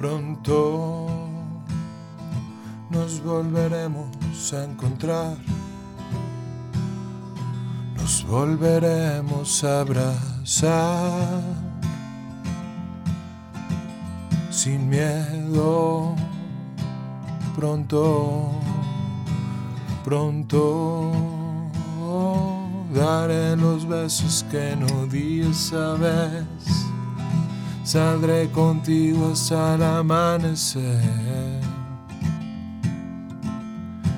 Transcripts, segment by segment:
Pronto nos volveremos a encontrar. Nos volveremos a abrazar. Sin miedo. Pronto. Pronto. Daré los besos que no di esa vez. Saldré contigo hasta el amanecer.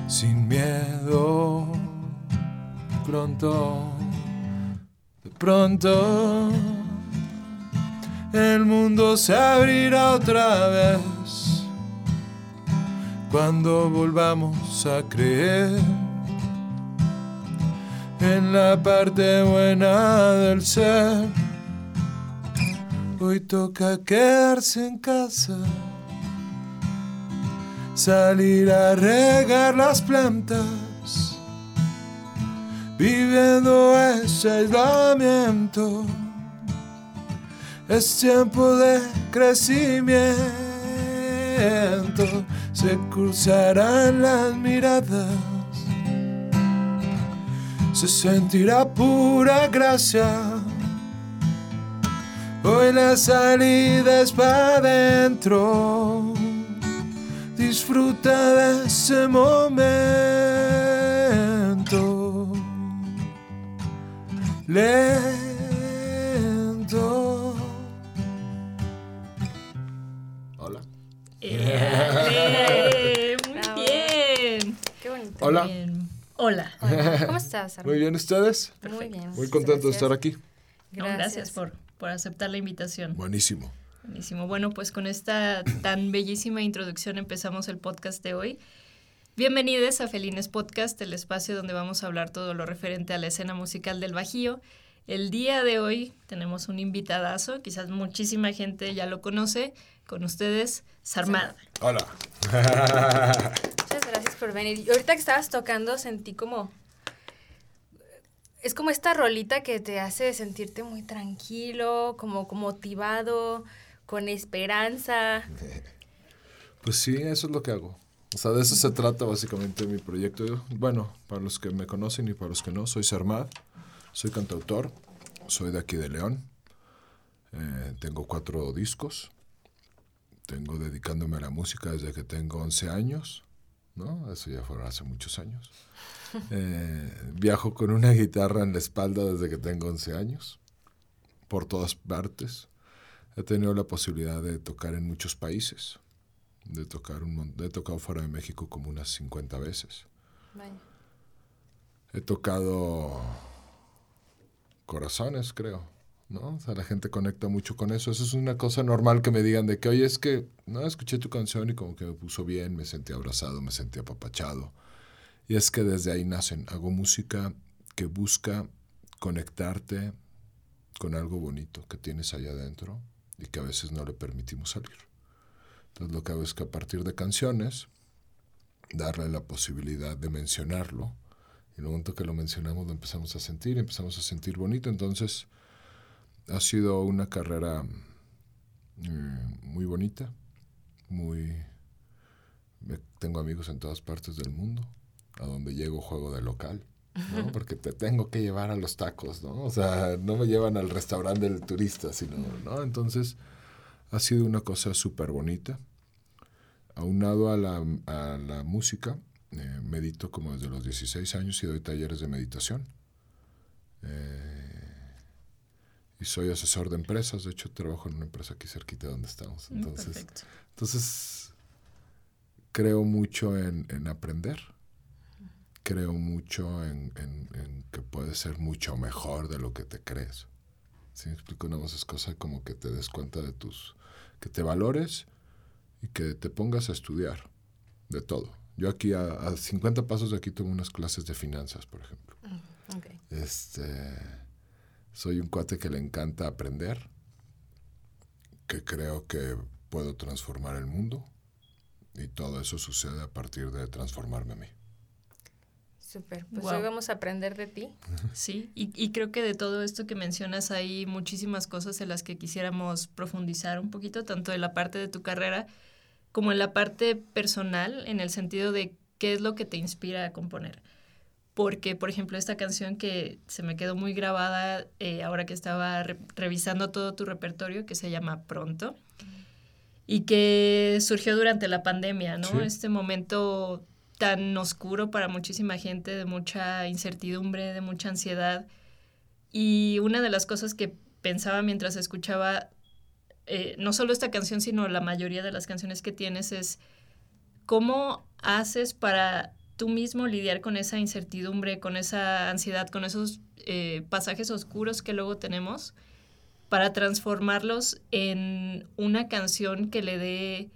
Sin miedo. Pronto. De pronto. El mundo se abrirá otra vez. Cuando volvamos a creer en la parte buena del ser. Hoy toca quedarse en casa, salir a regar las plantas, viviendo ese aislamiento. Es tiempo de crecimiento, se cruzarán las miradas se sentirá pura gracia. Hoy la salida es para adentro. Disfruta de ese momento. Lento. Hola. ¡Eh! Muy Bravo. bien. Qué bonito. Hola. Bien. Hola. Hola, ¿Cómo estás, Armin? Muy bien, ¿ustedes? Muy bien. Muy contento de estar aquí. No, gracias por, por aceptar la invitación. Buenísimo. Buenísimo. Bueno, pues con esta tan bellísima introducción empezamos el podcast de hoy. Bienvenidos a Felines Podcast, el espacio donde vamos a hablar todo lo referente a la escena musical del Bajío. El día de hoy tenemos un invitadazo, quizás muchísima gente ya lo conoce, con ustedes, Sarmad. Hola. Muchas gracias por venir. Y ahorita que estabas tocando sentí como... Es como esta rolita que te hace sentirte muy tranquilo, como, motivado, con esperanza. Pues sí, eso es lo que hago. O sea, de eso se trata básicamente mi proyecto. Bueno, para los que me conocen y para los que no, soy Sarmad, soy cantautor, soy de aquí de León. Eh, tengo cuatro discos. Tengo dedicándome a la música desde que tengo 11 años, ¿no? Eso ya fue hace muchos años. Eh, viajo con una guitarra en la espalda desde que tengo 11 años, por todas partes. He tenido la posibilidad de tocar en muchos países, de tocar un he tocado fuera de México como unas 50 veces. He tocado corazones, creo, ¿no? O sea, la gente conecta mucho con eso. Eso es una cosa normal que me digan de que, oye, es que, no, escuché tu canción y como que me puso bien, me sentí abrazado, me sentí apapachado. Y es que desde ahí nacen. Hago música que busca conectarte con algo bonito que tienes allá adentro y que a veces no le permitimos salir. Entonces lo que hago es que a partir de canciones, darle la posibilidad de mencionarlo, y en el momento que lo mencionamos lo empezamos a sentir, empezamos a sentir bonito. Entonces ha sido una carrera eh, muy bonita, muy... tengo amigos en todas partes del mundo, a donde llego juego de local. ¿no? Porque te tengo que llevar a los tacos, ¿no? O sea, no me llevan al restaurante del turista, sino, ¿no? Entonces, ha sido una cosa súper bonita. Aunado a la, a la música, eh, medito como desde los 16 años y doy talleres de meditación. Eh, y soy asesor de empresas, de hecho trabajo en una empresa aquí cerquita de donde estamos. Mm, Entonces, Perfecto. entonces creo mucho en, en aprender. Creo mucho en, en- en que puedes ser mucho mejor de lo que te crees. Si me explico, una vez es cosa como que te des cuenta de tus... que te valores y que te pongas a estudiar de todo. Yo aquí a, a 50 pasos de aquí tomo unas clases de finanzas, por ejemplo. Ok. Este, soy un cuate que le encanta aprender, que creo que puedo transformar el mundo y todo eso sucede a partir de transformarme a mí. Súper, pues hoy vamos a aprender de ti. Sí, y, y, creo que de todo esto que mencionas hay muchísimas cosas en las que quisiéramos profundizar un poquito, tanto en la parte de tu carrera como en la parte personal, en el sentido de qué es lo que te inspira a componer. Porque, por ejemplo, esta canción que se me quedó muy grabada eh, ahora que estaba revisando todo tu repertorio, que se llama Pronto, y que surgió durante la pandemia, ¿no? Este momento tan oscuro para muchísima gente, de mucha incertidumbre, de mucha ansiedad. Y una de las cosas que pensaba mientras escuchaba eh, no solo esta canción, sino la mayoría de las canciones que tienes es cómo haces para tú mismo lidiar con esa incertidumbre, con esa ansiedad, con esos eh, pasajes oscuros que luego tenemos, para transformarlos en una canción que le dé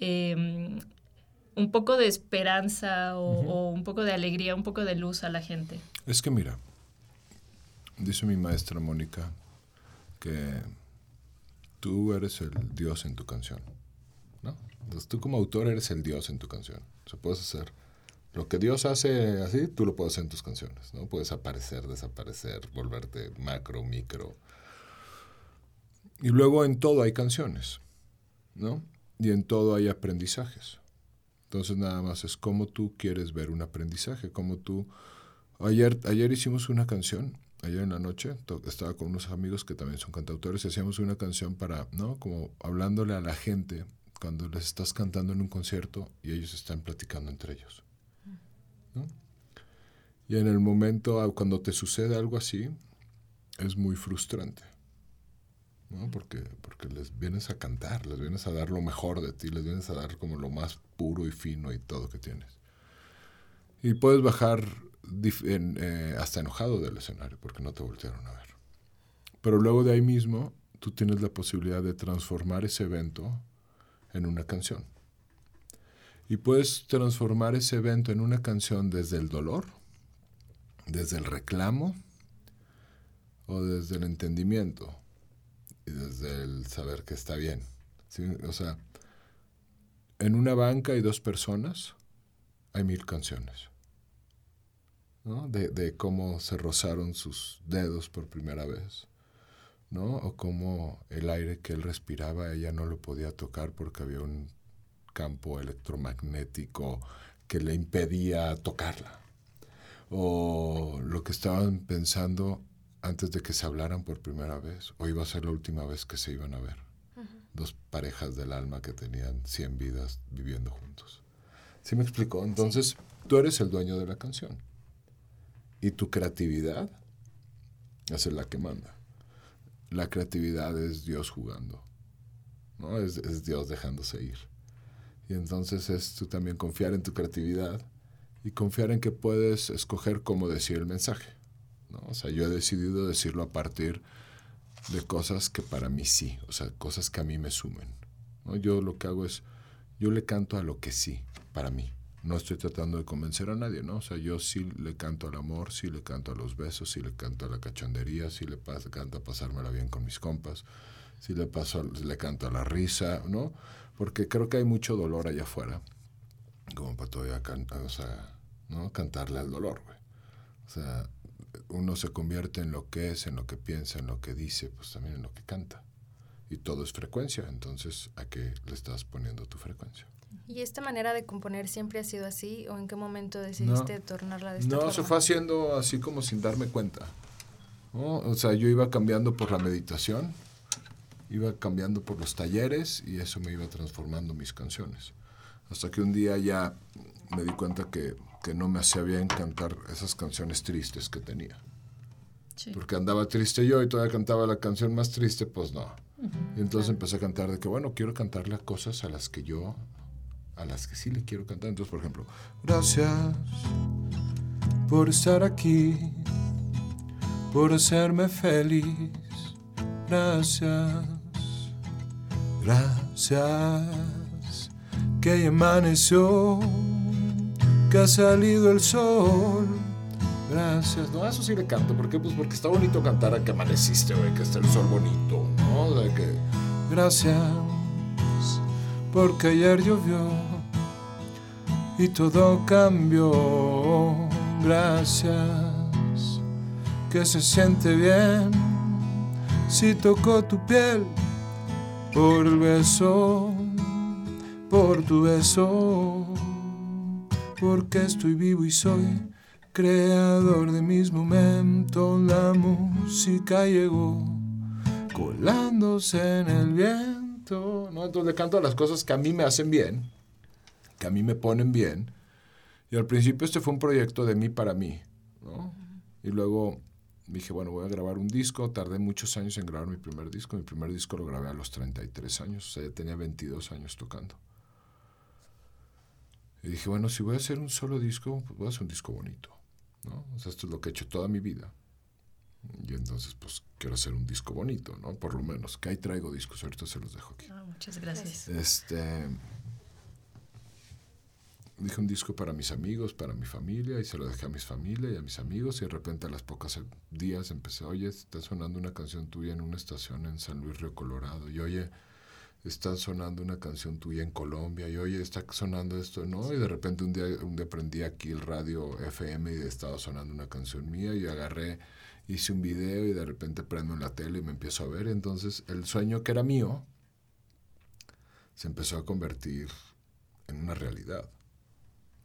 em, un poco de esperanza o, un poco de alegría, un poco de luz a la gente. Es que mira, dice mi maestra Mónica que tú eres el Dios en tu canción, ¿no? Entonces tú como autor eres el Dios en tu canción. O sea, puedes hacer lo que Dios hace así, tú lo puedes hacer en tus canciones, ¿no? Puedes aparecer, desaparecer, volverte macro, micro. Y luego en todo hay canciones, ¿no? Y en todo hay aprendizajes. Entonces nada más es cómo tú quieres ver un aprendizaje, cómo tú... Ayer, ayer hicimos una canción, ayer en la noche, estaba con unos amigos que también son cantautores y hacíamos una canción para, ¿no? Como hablándole a la gente cuando les estás cantando en un concierto y ellos están platicando entre ellos. ¿no? Y en el momento, ah, cuando te sucede algo así, es muy frustrante. ¿no? Porque, porque les vienes a cantar, les vienes a dar lo mejor de ti, les vienes a dar como lo más puro y fino y todo que tienes. Y puedes bajar eh, hasta enojado del escenario porque no te voltearon a ver. Pero luego de ahí mismo, tú tienes la posibilidad de transformar ese evento en una canción. Y puedes transformar ese evento en una canción desde el dolor, desde el reclamo o desde el entendimiento y desde el saber que está bien. O sea, en una banca hay dos personas, hay mil canciones. ¿no? De, de, cómo se rozaron sus dedos por primera vez, ¿no? O cómo el aire que él respiraba ella no lo podía tocar porque había un campo electromagnético que le impedía tocarla. O lo que estaban pensando antes de que se hablaran por primera vez, o iba a ser la última vez que se iban a ver. Dos parejas del alma que tenían 100 vidas viviendo juntos. ¿Sí me explicó? Entonces, tú eres el dueño de la canción. Y tu creatividad es la que manda. La creatividad es Dios jugando. ¿no? Es, es Dios dejándose ir. Y entonces es tú también confiar en tu creatividad y confiar en que puedes escoger cómo decir el mensaje. ¿no? O sea, yo he decidido decirlo a partir de cosas que para mí sí, o sea, cosas que a mí me sumen. ¿no? Yo lo que hago es, yo le canto a lo que sí, para mí. No estoy tratando de convencer a nadie, ¿no? O sea, yo sí le canto al amor, sí le canto a los besos, sí le canto a la cachondería, sí le canto a pasármela bien con mis compas, sí le, paso, le canto a la risa, ¿no? Porque creo que hay mucho dolor allá afuera, como para todavía ¿no? Cantarle al dolor, güey. O sea, uno se convierte en lo que es, en lo que piensa, en lo que dice, pues también en lo que canta. Y todo es frecuencia, entonces ¿a qué le estás poniendo tu frecuencia? ¿Y esta manera de componer siempre ha sido así o en qué momento decidiste tornarla de esta no, se fue haciendo así como sin darme cuenta. O sea, yo iba cambiando por la meditación, iba cambiando por los talleres y eso me iba transformando mis canciones. Hasta que un día ya me di cuenta que que no me hacía bien cantar esas canciones tristes que tenía. Porque andaba triste yo y todavía cantaba la canción más triste, pues no. y entonces empecé a cantar de que, bueno, quiero cantarle a cosas a las que yo, a las que sí le quiero cantar. Entonces, por ejemplo, gracias por estar aquí, por hacerme feliz. Gracias, gracias, que amaneció que ha salido el sol. Gracias. No, eso sí le canto. ¿Por qué? Pues porque está bonito cantar a que amaneciste, güey, que está el sol bonito, ¿no? De que, gracias, porque ayer llovió y todo cambió. gracias, que se siente bien si tocó tu piel por el beso, por tu beso, porque estoy vivo y soy creador de mis momentos, la música llegó colándose en el viento. ¿no? Entonces le canto las cosas que a mí me hacen bien, que a mí me ponen bien. Y al principio este fue un proyecto de mí para mí. ¿no? Y luego dije, bueno, voy a grabar un disco. Tardé muchos años en grabar mi primer disco. Mi primer disco lo grabé a los 33 años, o sea, ya tenía 22 años tocando. Y dije, bueno, si voy a hacer un solo disco, pues voy a hacer un disco bonito. ¿no? O sea, esto es lo que he hecho toda mi vida. Y entonces, pues, quiero hacer un disco bonito, ¿no? Por lo menos. Que ahí traigo discos, ahorita se los dejo aquí. Ah, muchas gracias. Este... Dije un disco para mis amigos, para mi familia, y se lo dejé a mis familia y a mis amigos, y de repente a las pocas días empecé, oye, está sonando una canción tuya en una estación en San Luis Río Colorado, y oye, está sonando una canción tuya en Colombia y oye, está sonando esto, ¿no? Y de repente un día, un día prendí aquí el radio FM y estaba sonando una canción mía y agarré, hice un video y de repente prendo en la tele y me empiezo a ver. Entonces el sueño que era mío se empezó a convertir en una realidad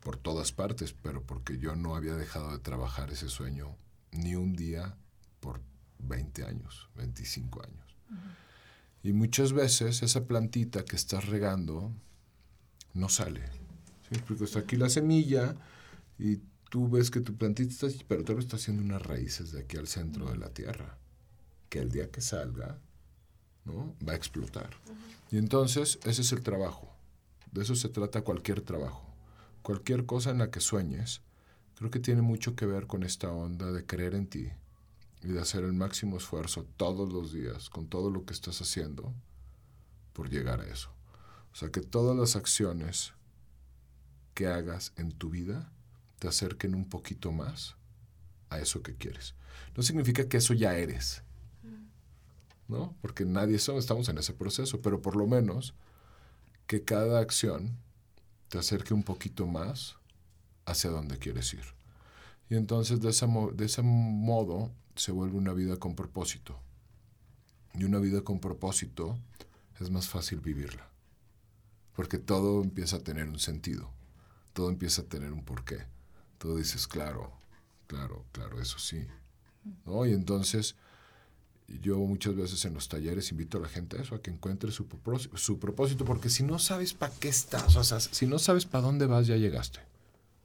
por todas partes, pero porque yo no había dejado de trabajar ese sueño ni un día por 20 años, 25 años. Y muchas veces esa plantita que estás regando no sale. ¿sí? Porque está aquí la semilla y tú ves que tu plantita está, pero todavía está haciendo unas raíces de aquí al centro de la tierra, que el día que salga, ¿no? Va a explotar. Y entonces ese es el trabajo. De eso se trata cualquier trabajo. Cualquier cosa en la que sueñes, creo que tiene mucho que ver con esta onda de creer en ti, y de hacer el máximo esfuerzo todos los días con todo lo que estás haciendo por llegar a eso. O sea, que todas las acciones que hagas en tu vida te acerquen un poquito más a eso que quieres. No significa que eso ya eres, ¿no? Porque nadie somos, estamos en ese proceso, pero por lo menos que cada acción te acerque un poquito más hacia donde quieres ir. Y entonces de, esa, de ese modo se vuelve una vida con propósito. Y una vida con propósito es más fácil vivirla. Porque todo empieza a tener un sentido. Todo empieza a tener un porqué. Todo dices, claro, claro, claro, eso sí. ¿No? Y entonces yo muchas veces en los talleres invito a la gente a eso, a que encuentre su, propósito, su propósito, porque si no sabes para qué estás, o sea, si no sabes para dónde vas, ya llegaste.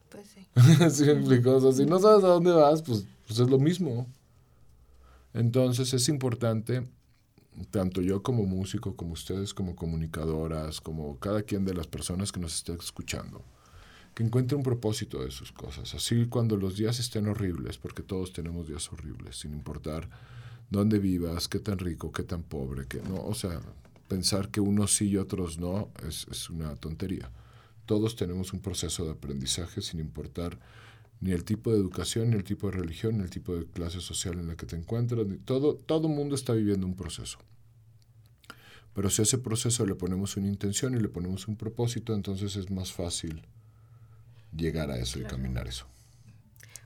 Pues sí. ¿Sí me explico? O sea, si no sabes a dónde vas, pues, pues es lo mismo. Entonces es importante, tanto yo como músico, como ustedes como comunicadoras, como cada quien de las personas que nos esté escuchando, que encuentre un propósito de sus cosas. Así cuando los días estén horribles, porque todos tenemos días horribles, sin importar dónde vivas, qué tan rico, qué tan pobre, que no, o sea, pensar que unos sí y otros no es, es una tontería. Todos tenemos un proceso de aprendizaje sin importar ni el tipo de educación, ni el tipo de religión, ni el tipo de clase social en la que te encuentras, ni todo, todo mundo está viviendo un proceso. Pero si a ese proceso le ponemos una intención y le ponemos un propósito, entonces es más fácil llegar a eso Claro. y caminar eso.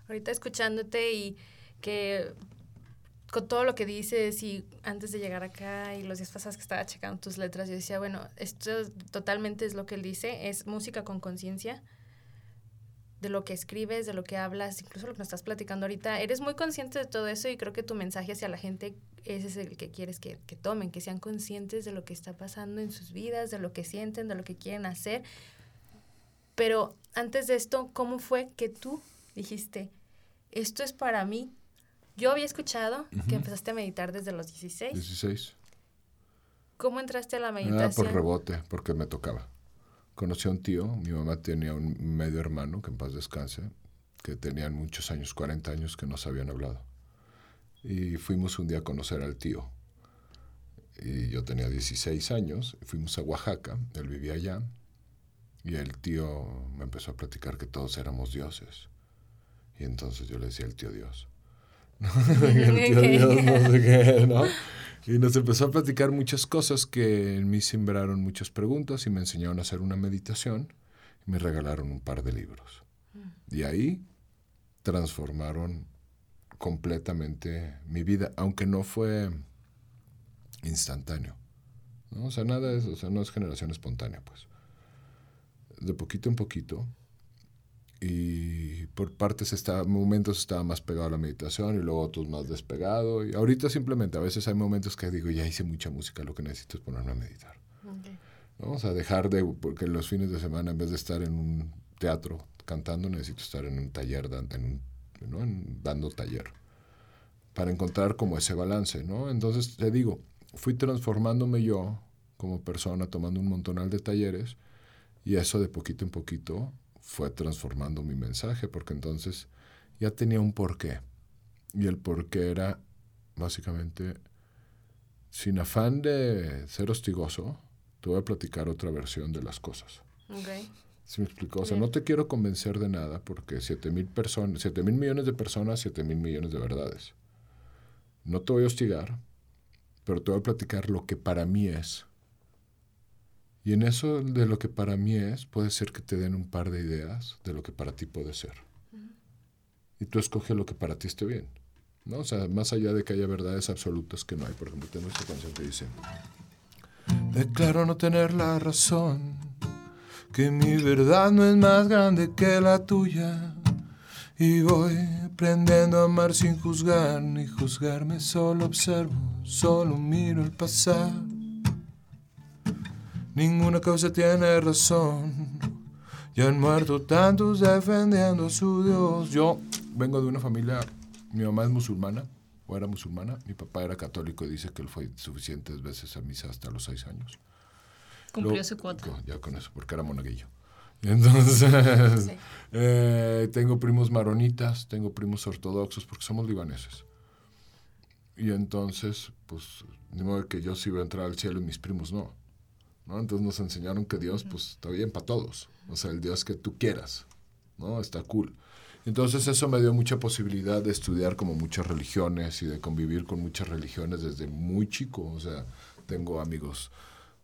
Ahorita escuchándote y que con todo lo que dices y antes de llegar acá y los días pasados que estaba checando tus letras, yo decía, bueno, esto totalmente es lo que él dice, es música con conciencia de lo que escribes, de lo que hablas, incluso lo que nos estás platicando ahorita. Eres muy consciente de todo eso y creo que tu mensaje hacia la gente ese es el que quieres que, que tomen, que sean conscientes de lo que está pasando en sus vidas, de lo que sienten, de lo que quieren hacer. Pero antes de esto, ¿cómo fue que tú dijiste, esto es para mí? Yo había escuchado que empezaste a meditar desde los 16. 16. ¿Cómo entraste a la Ah, meditación? por rebote, porque me tocaba. Conocí a un tío, mi mamá tenía un medio hermano, que en paz descanse, que tenían muchos años, 40 años, que no se habían hablado. Y fuimos un día a conocer al tío. Y yo tenía 16 años, fuimos a Oaxaca, él vivía allá, y el tío me empezó a platicar que todos éramos dioses. Y entonces yo le decía al tío Dios. el tío Dios, no sé qué, ¿no? Y nos empezó a platicar muchas cosas que en mí sembraron muchas preguntas y me enseñaron a hacer una meditación y me regalaron un par de libros. Y ahí transformaron completamente mi vida, aunque no fue instantáneo. ¿no? O sea, nada es, o sea, no es generación espontánea, pues. De poquito en poquito. Y por partes estaba, momentos estaba más pegado a la meditación y luego otros más despegado. Y ahorita simplemente, a veces hay momentos que digo, ya hice mucha música, lo que necesito es ponerme a meditar. ¿no? O sea, dejar de, porque los fines de semana, en vez de estar en un teatro cantando, necesito estar en un taller, en un, ¿no? en, dando taller, para encontrar como ese balance, ¿no? Entonces, te digo, fui transformándome yo como persona, tomando un montonal de talleres, y eso de poquito en poquito fue transformando mi mensaje, porque entonces ya tenía un porqué. Y el porqué era básicamente, sin afán de ser hostigoso, te voy a platicar otra versión de las cosas. Okay. ¿Sí me explicó? O sea, no te quiero convencer de nada porque 7 mil personas, 7 mil millones de personas, 7 mil millones de verdades. No te voy a hostigar, pero te voy a platicar lo que para mí es. Y en eso de lo que para mí es, puede ser que te den un par de ideas de lo que para ti puede ser. Y tú escoges lo que para ti esté bien. ¿no? O sea, más allá de que haya verdades absolutas que no hay. Por ejemplo, tengo esta canción que dice... Declaro no tener la razón, que mi verdad no es más grande que la tuya. Y voy aprendiendo a amar sin juzgar ni juzgarme, solo observo, solo miro el pasar. Ninguna causa tiene razón. Ya han muerto tantos defendiendo a su Dios. Yo vengo de una familia, mi mamá es musulmana, o era musulmana, mi papá era católico y dice que él fue suficientes veces a misa hasta los seis años. Cumplió su cuota. Ya con eso, porque era monaguillo. Entonces, eh, tengo primos maronitas, tengo primos ortodoxos, porque somos libaneses. Y entonces, pues, de modo que yo sí iba a entrar al cielo y mis primos no. ¿No? Entonces nos enseñaron que Dios, pues, está bien para todos. O sea, el Dios que tú quieras, ¿no? Está cool. Entonces eso me dio mucha posibilidad de estudiar como muchas religiones y de convivir con muchas religiones desde muy chico. O sea, tengo amigos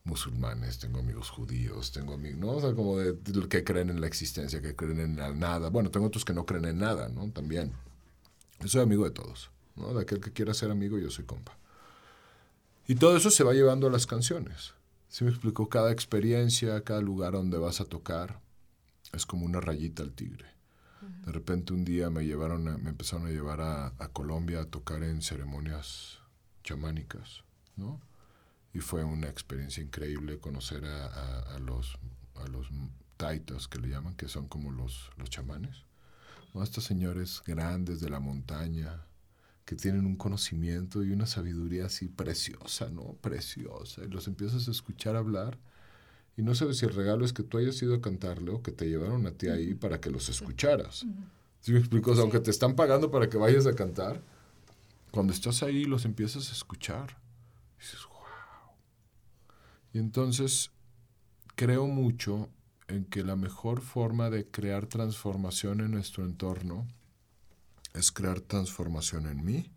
musulmanes, tengo amigos judíos, tengo amigos, ¿no? O sea, como de, que creen en la existencia, que creen en la nada. Bueno, tengo otros que no creen en nada, ¿no? También. Yo soy amigo de todos, ¿no? De aquel que quiera ser amigo, yo soy compa. Y todo eso se va llevando a las canciones. ¿Sí me explico? Cada experiencia, cada lugar donde vas a tocar, es como una rayita al tigre. De repente un día me llevaron, a, me empezaron a llevar a, a, Colombia a tocar en ceremonias chamánicas, ¿no? Y fue una experiencia increíble conocer a, a, a los, a los taitas que le llaman, que son como los, los chamanes. ¿no? Estos señores grandes de la montaña, que tienen un conocimiento y una sabiduría así preciosa, ¿no? Preciosa. Y los empiezas a escuchar hablar y no sabes si el regalo es que tú hayas ido a cantarle o que te llevaron a ti ahí para que los escucharas. ¿Sí me explico? O sea, aunque te están pagando para que vayas a cantar, cuando estás ahí los empiezas a escuchar. Y dices, wow. Y entonces creo mucho en que la mejor forma de crear transformación en nuestro entorno es crear transformación en mí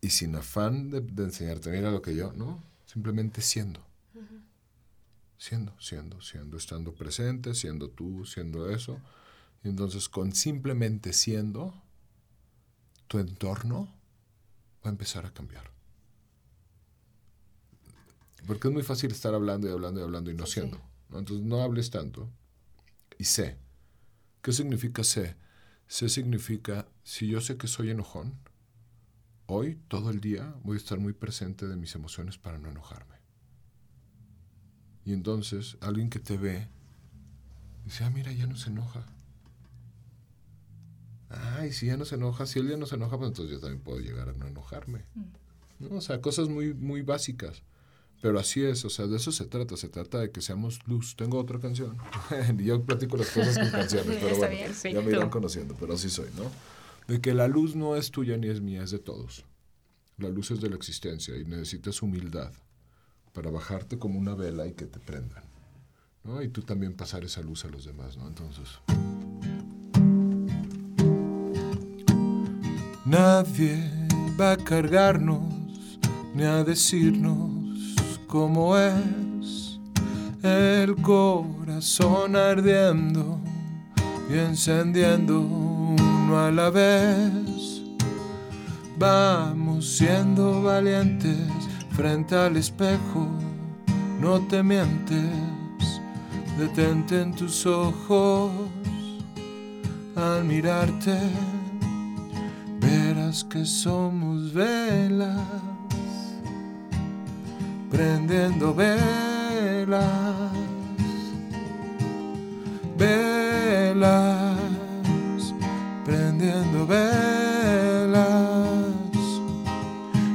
y sin afán de, de enseñarte, mira lo que yo, ¿no? Simplemente siendo. Uh -huh. Siendo, siendo, siendo, estando presente, siendo tú, siendo eso. Y entonces con simplemente siendo, tu entorno va a empezar a cambiar. Porque es muy fácil estar hablando y hablando y hablando y no sí, siendo. ¿no? Entonces no hables tanto y sé. ¿Qué significa sé? Sé significa, si yo sé que soy enojón, hoy, todo el día, voy a estar muy presente de mis emociones para no enojarme. Y entonces, alguien que te ve, dice, ah, mira, ya no se enoja. Ay, si ya no se enoja, si él ya no se enoja, pues entonces yo también puedo llegar a no enojarme. Mm. ¿No? O sea, cosas muy, muy básicas. Pero así es, o sea, de eso se trata, se trata de que seamos luz. Tengo otra canción. yo platico las cosas con canciones, pero bueno, bien, ya me irán conociendo, pero así soy, ¿no? De que la luz no es tuya ni es mía, es de todos. La luz es de la existencia y necesitas humildad para bajarte como una vela y que te prendan, ¿no? Y tú también pasar esa luz a los demás, ¿no? Entonces... Nadie va a cargarnos ni a decirnos como es el corazón ardiendo y encendiendo uno a la vez. Vamos siendo valientes frente al espejo, no te mientes, detente en tus ojos al mirarte, verás que somos velas, prendiendo velas, velas, prendiendo velas,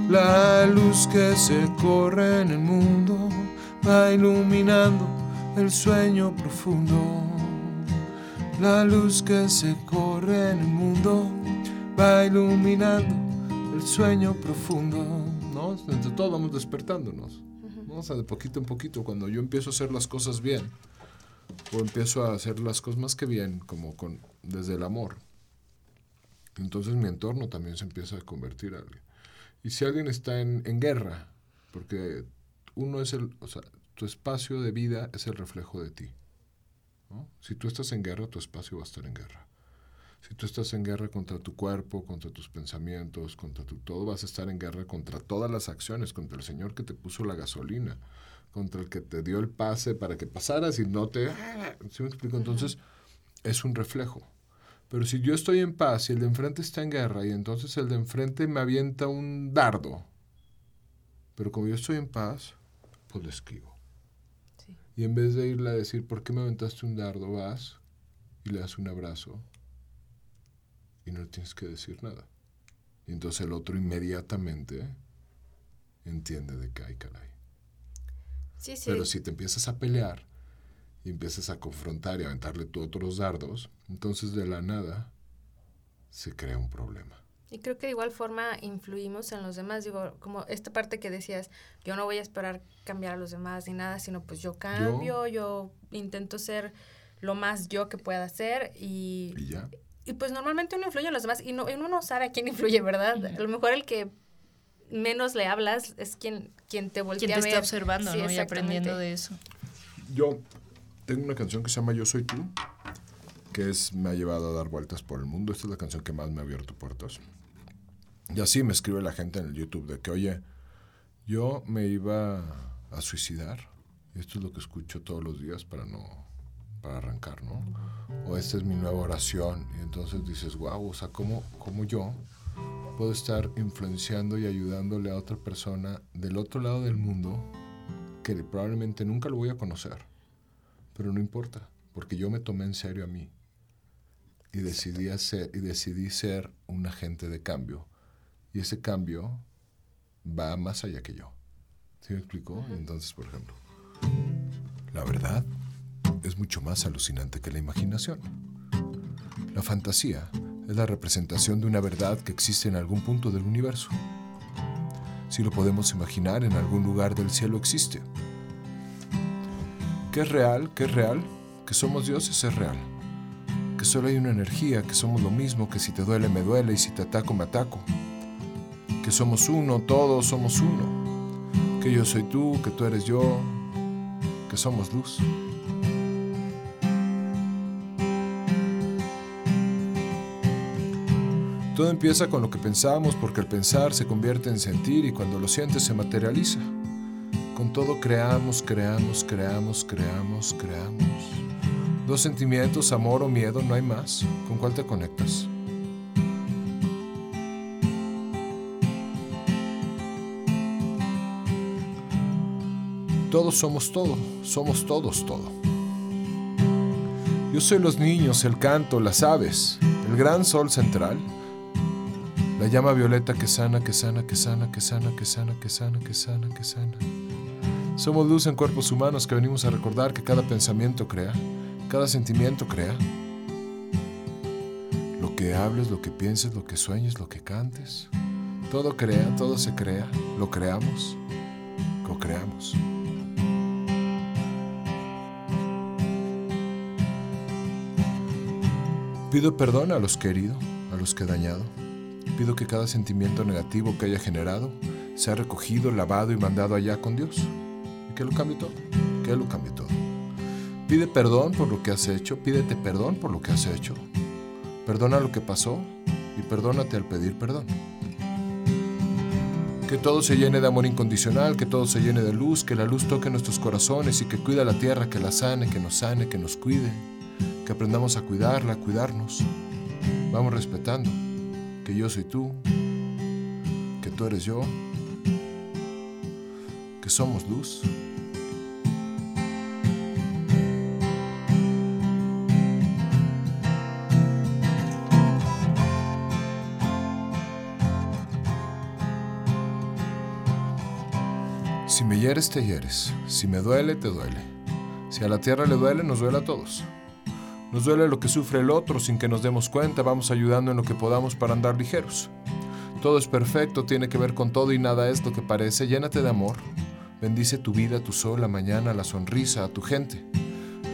la luz que se corre en el mundo va iluminando el sueño profundo. La luz que se corre en el mundo va iluminando el sueño profundo. ¿No? Entre todos vamos despertándonos. O sea, de poquito en poquito, cuando yo empiezo a hacer las cosas bien, o empiezo a hacer las cosas más que bien, como con, desde el amor, entonces mi entorno también se empieza a convertir en alguien. Y si alguien está en, en guerra, porque uno es el, o sea, tu espacio de vida es el reflejo de ti. Si tú estás en guerra, tu espacio va a estar en guerra. Si tú estás en guerra contra tu cuerpo, contra tus pensamientos, contra tu todo, vas a estar en guerra contra todas las acciones, contra el Señor que te puso la gasolina, contra el que te dio el pase para que pasaras y no te... ¿Sí me explico? Entonces, es un reflejo. Pero si yo estoy en paz y el de enfrente está en guerra y entonces el de enfrente me avienta un dardo, pero como yo estoy en paz, pues lo esquivo. Y en vez de irle a decir, ¿por qué me aventaste un dardo? Vas y le das un abrazo y no tienes que decir nada. Y entonces el otro inmediatamente entiende de que hay caray. Sí, sí. Pero si te empiezas a pelear y empiezas a confrontar y a aventarle tú otros dardos, entonces de la nada se crea un problema. Y creo que de igual forma influimos en los demás. Digo, como esta parte que decías, yo no voy a esperar cambiar a los demás ni nada, sino pues yo cambio, yo, intento ser lo más yo que pueda ser y, Y ya. Y pues normalmente uno influye en los demás y, no, y uno no sabe a quién influye, ¿verdad? A lo mejor el que menos le hablas es quien, quien te voltea Quien te a ver. está observando, Sí, ¿no? Y aprendiendo de eso. Yo tengo una canción que se llama Yo Soy Tú, que es, me ha llevado a dar vueltas por el mundo. Esta es la canción que más me ha abierto puertas. Y así me escribe la gente en el YouTube de que, oye, yo me iba a suicidar. Y esto es lo que escucho todos los días para no para arrancar, ¿no? O esta es mi nueva oración. Y entonces dices, wow, o sea, ¿cómo, cómo yo puedo estar influenciando y ayudándole a otra persona del otro lado del mundo que probablemente nunca lo voy a conocer? Pero no importa, porque yo me tomé en serio a mí y decidí, hacer, y decidí ser un agente de cambio. Y ese cambio va más allá que yo. ¿Sí me explico? Entonces, por ejemplo, la verdad mucho más alucinante que la imaginación. La fantasía es la representación de una verdad que existe en algún punto del universo. Si lo podemos imaginar, en algún lugar del cielo existe. ¿Qué es real? ¿Qué es real? Que somos dioses es real. Que solo hay una energía, que somos lo mismo, que si te duele me duele y si te ataco me ataco. Que somos uno, todos somos uno. Que yo soy tú, que tú eres yo, que somos luz. Todo empieza con lo que pensamos porque el pensar se convierte en sentir y cuando lo sientes se materializa. Con todo creamos, creamos, creamos, creamos, creamos. Dos sentimientos, amor o miedo, no hay más. ¿Con cuál te conectas? Todos somos todo, somos todos todo. Yo soy los niños, el canto, las aves, el gran sol central, la llama violeta que sana, que sana, que sana, que sana, que sana, que sana, que sana, que sana. Somos luz en cuerpos humanos que venimos a recordar que cada pensamiento crea, cada sentimiento crea. Lo que hables, lo que pienses, lo que sueñes, lo que cantes. Todo crea, todo se crea, lo creamos, co-creamos. Pido perdón a los que he herido, a los que he dañado. Pido que cada sentimiento negativo que haya generado sea recogido, lavado y mandado allá con Dios. Que lo cambie todo, que lo cambie todo. Pide perdón por lo que has hecho, pídete perdón por lo que has hecho. Perdona lo que pasó y perdónate al pedir perdón. Que todo se llene de amor incondicional, que todo se llene de luz, que la luz toque nuestros corazones y que cuida la tierra, que la sane, que nos sane, que nos cuide, que aprendamos a cuidarla, a cuidarnos. Vamos respetando que yo soy tú, que tú eres yo, que somos luz. Si me hieres, te hieres. Si me duele, te duele. Si a la tierra le duele, nos duele a todos. Nos duele lo que sufre el otro sin que nos demos cuenta, vamos ayudando en lo que podamos para andar ligeros. Todo es perfecto, tiene que ver con todo y nada es lo que parece. Llénate de amor. Bendice tu vida, tu sol, la mañana, la sonrisa, a tu gente.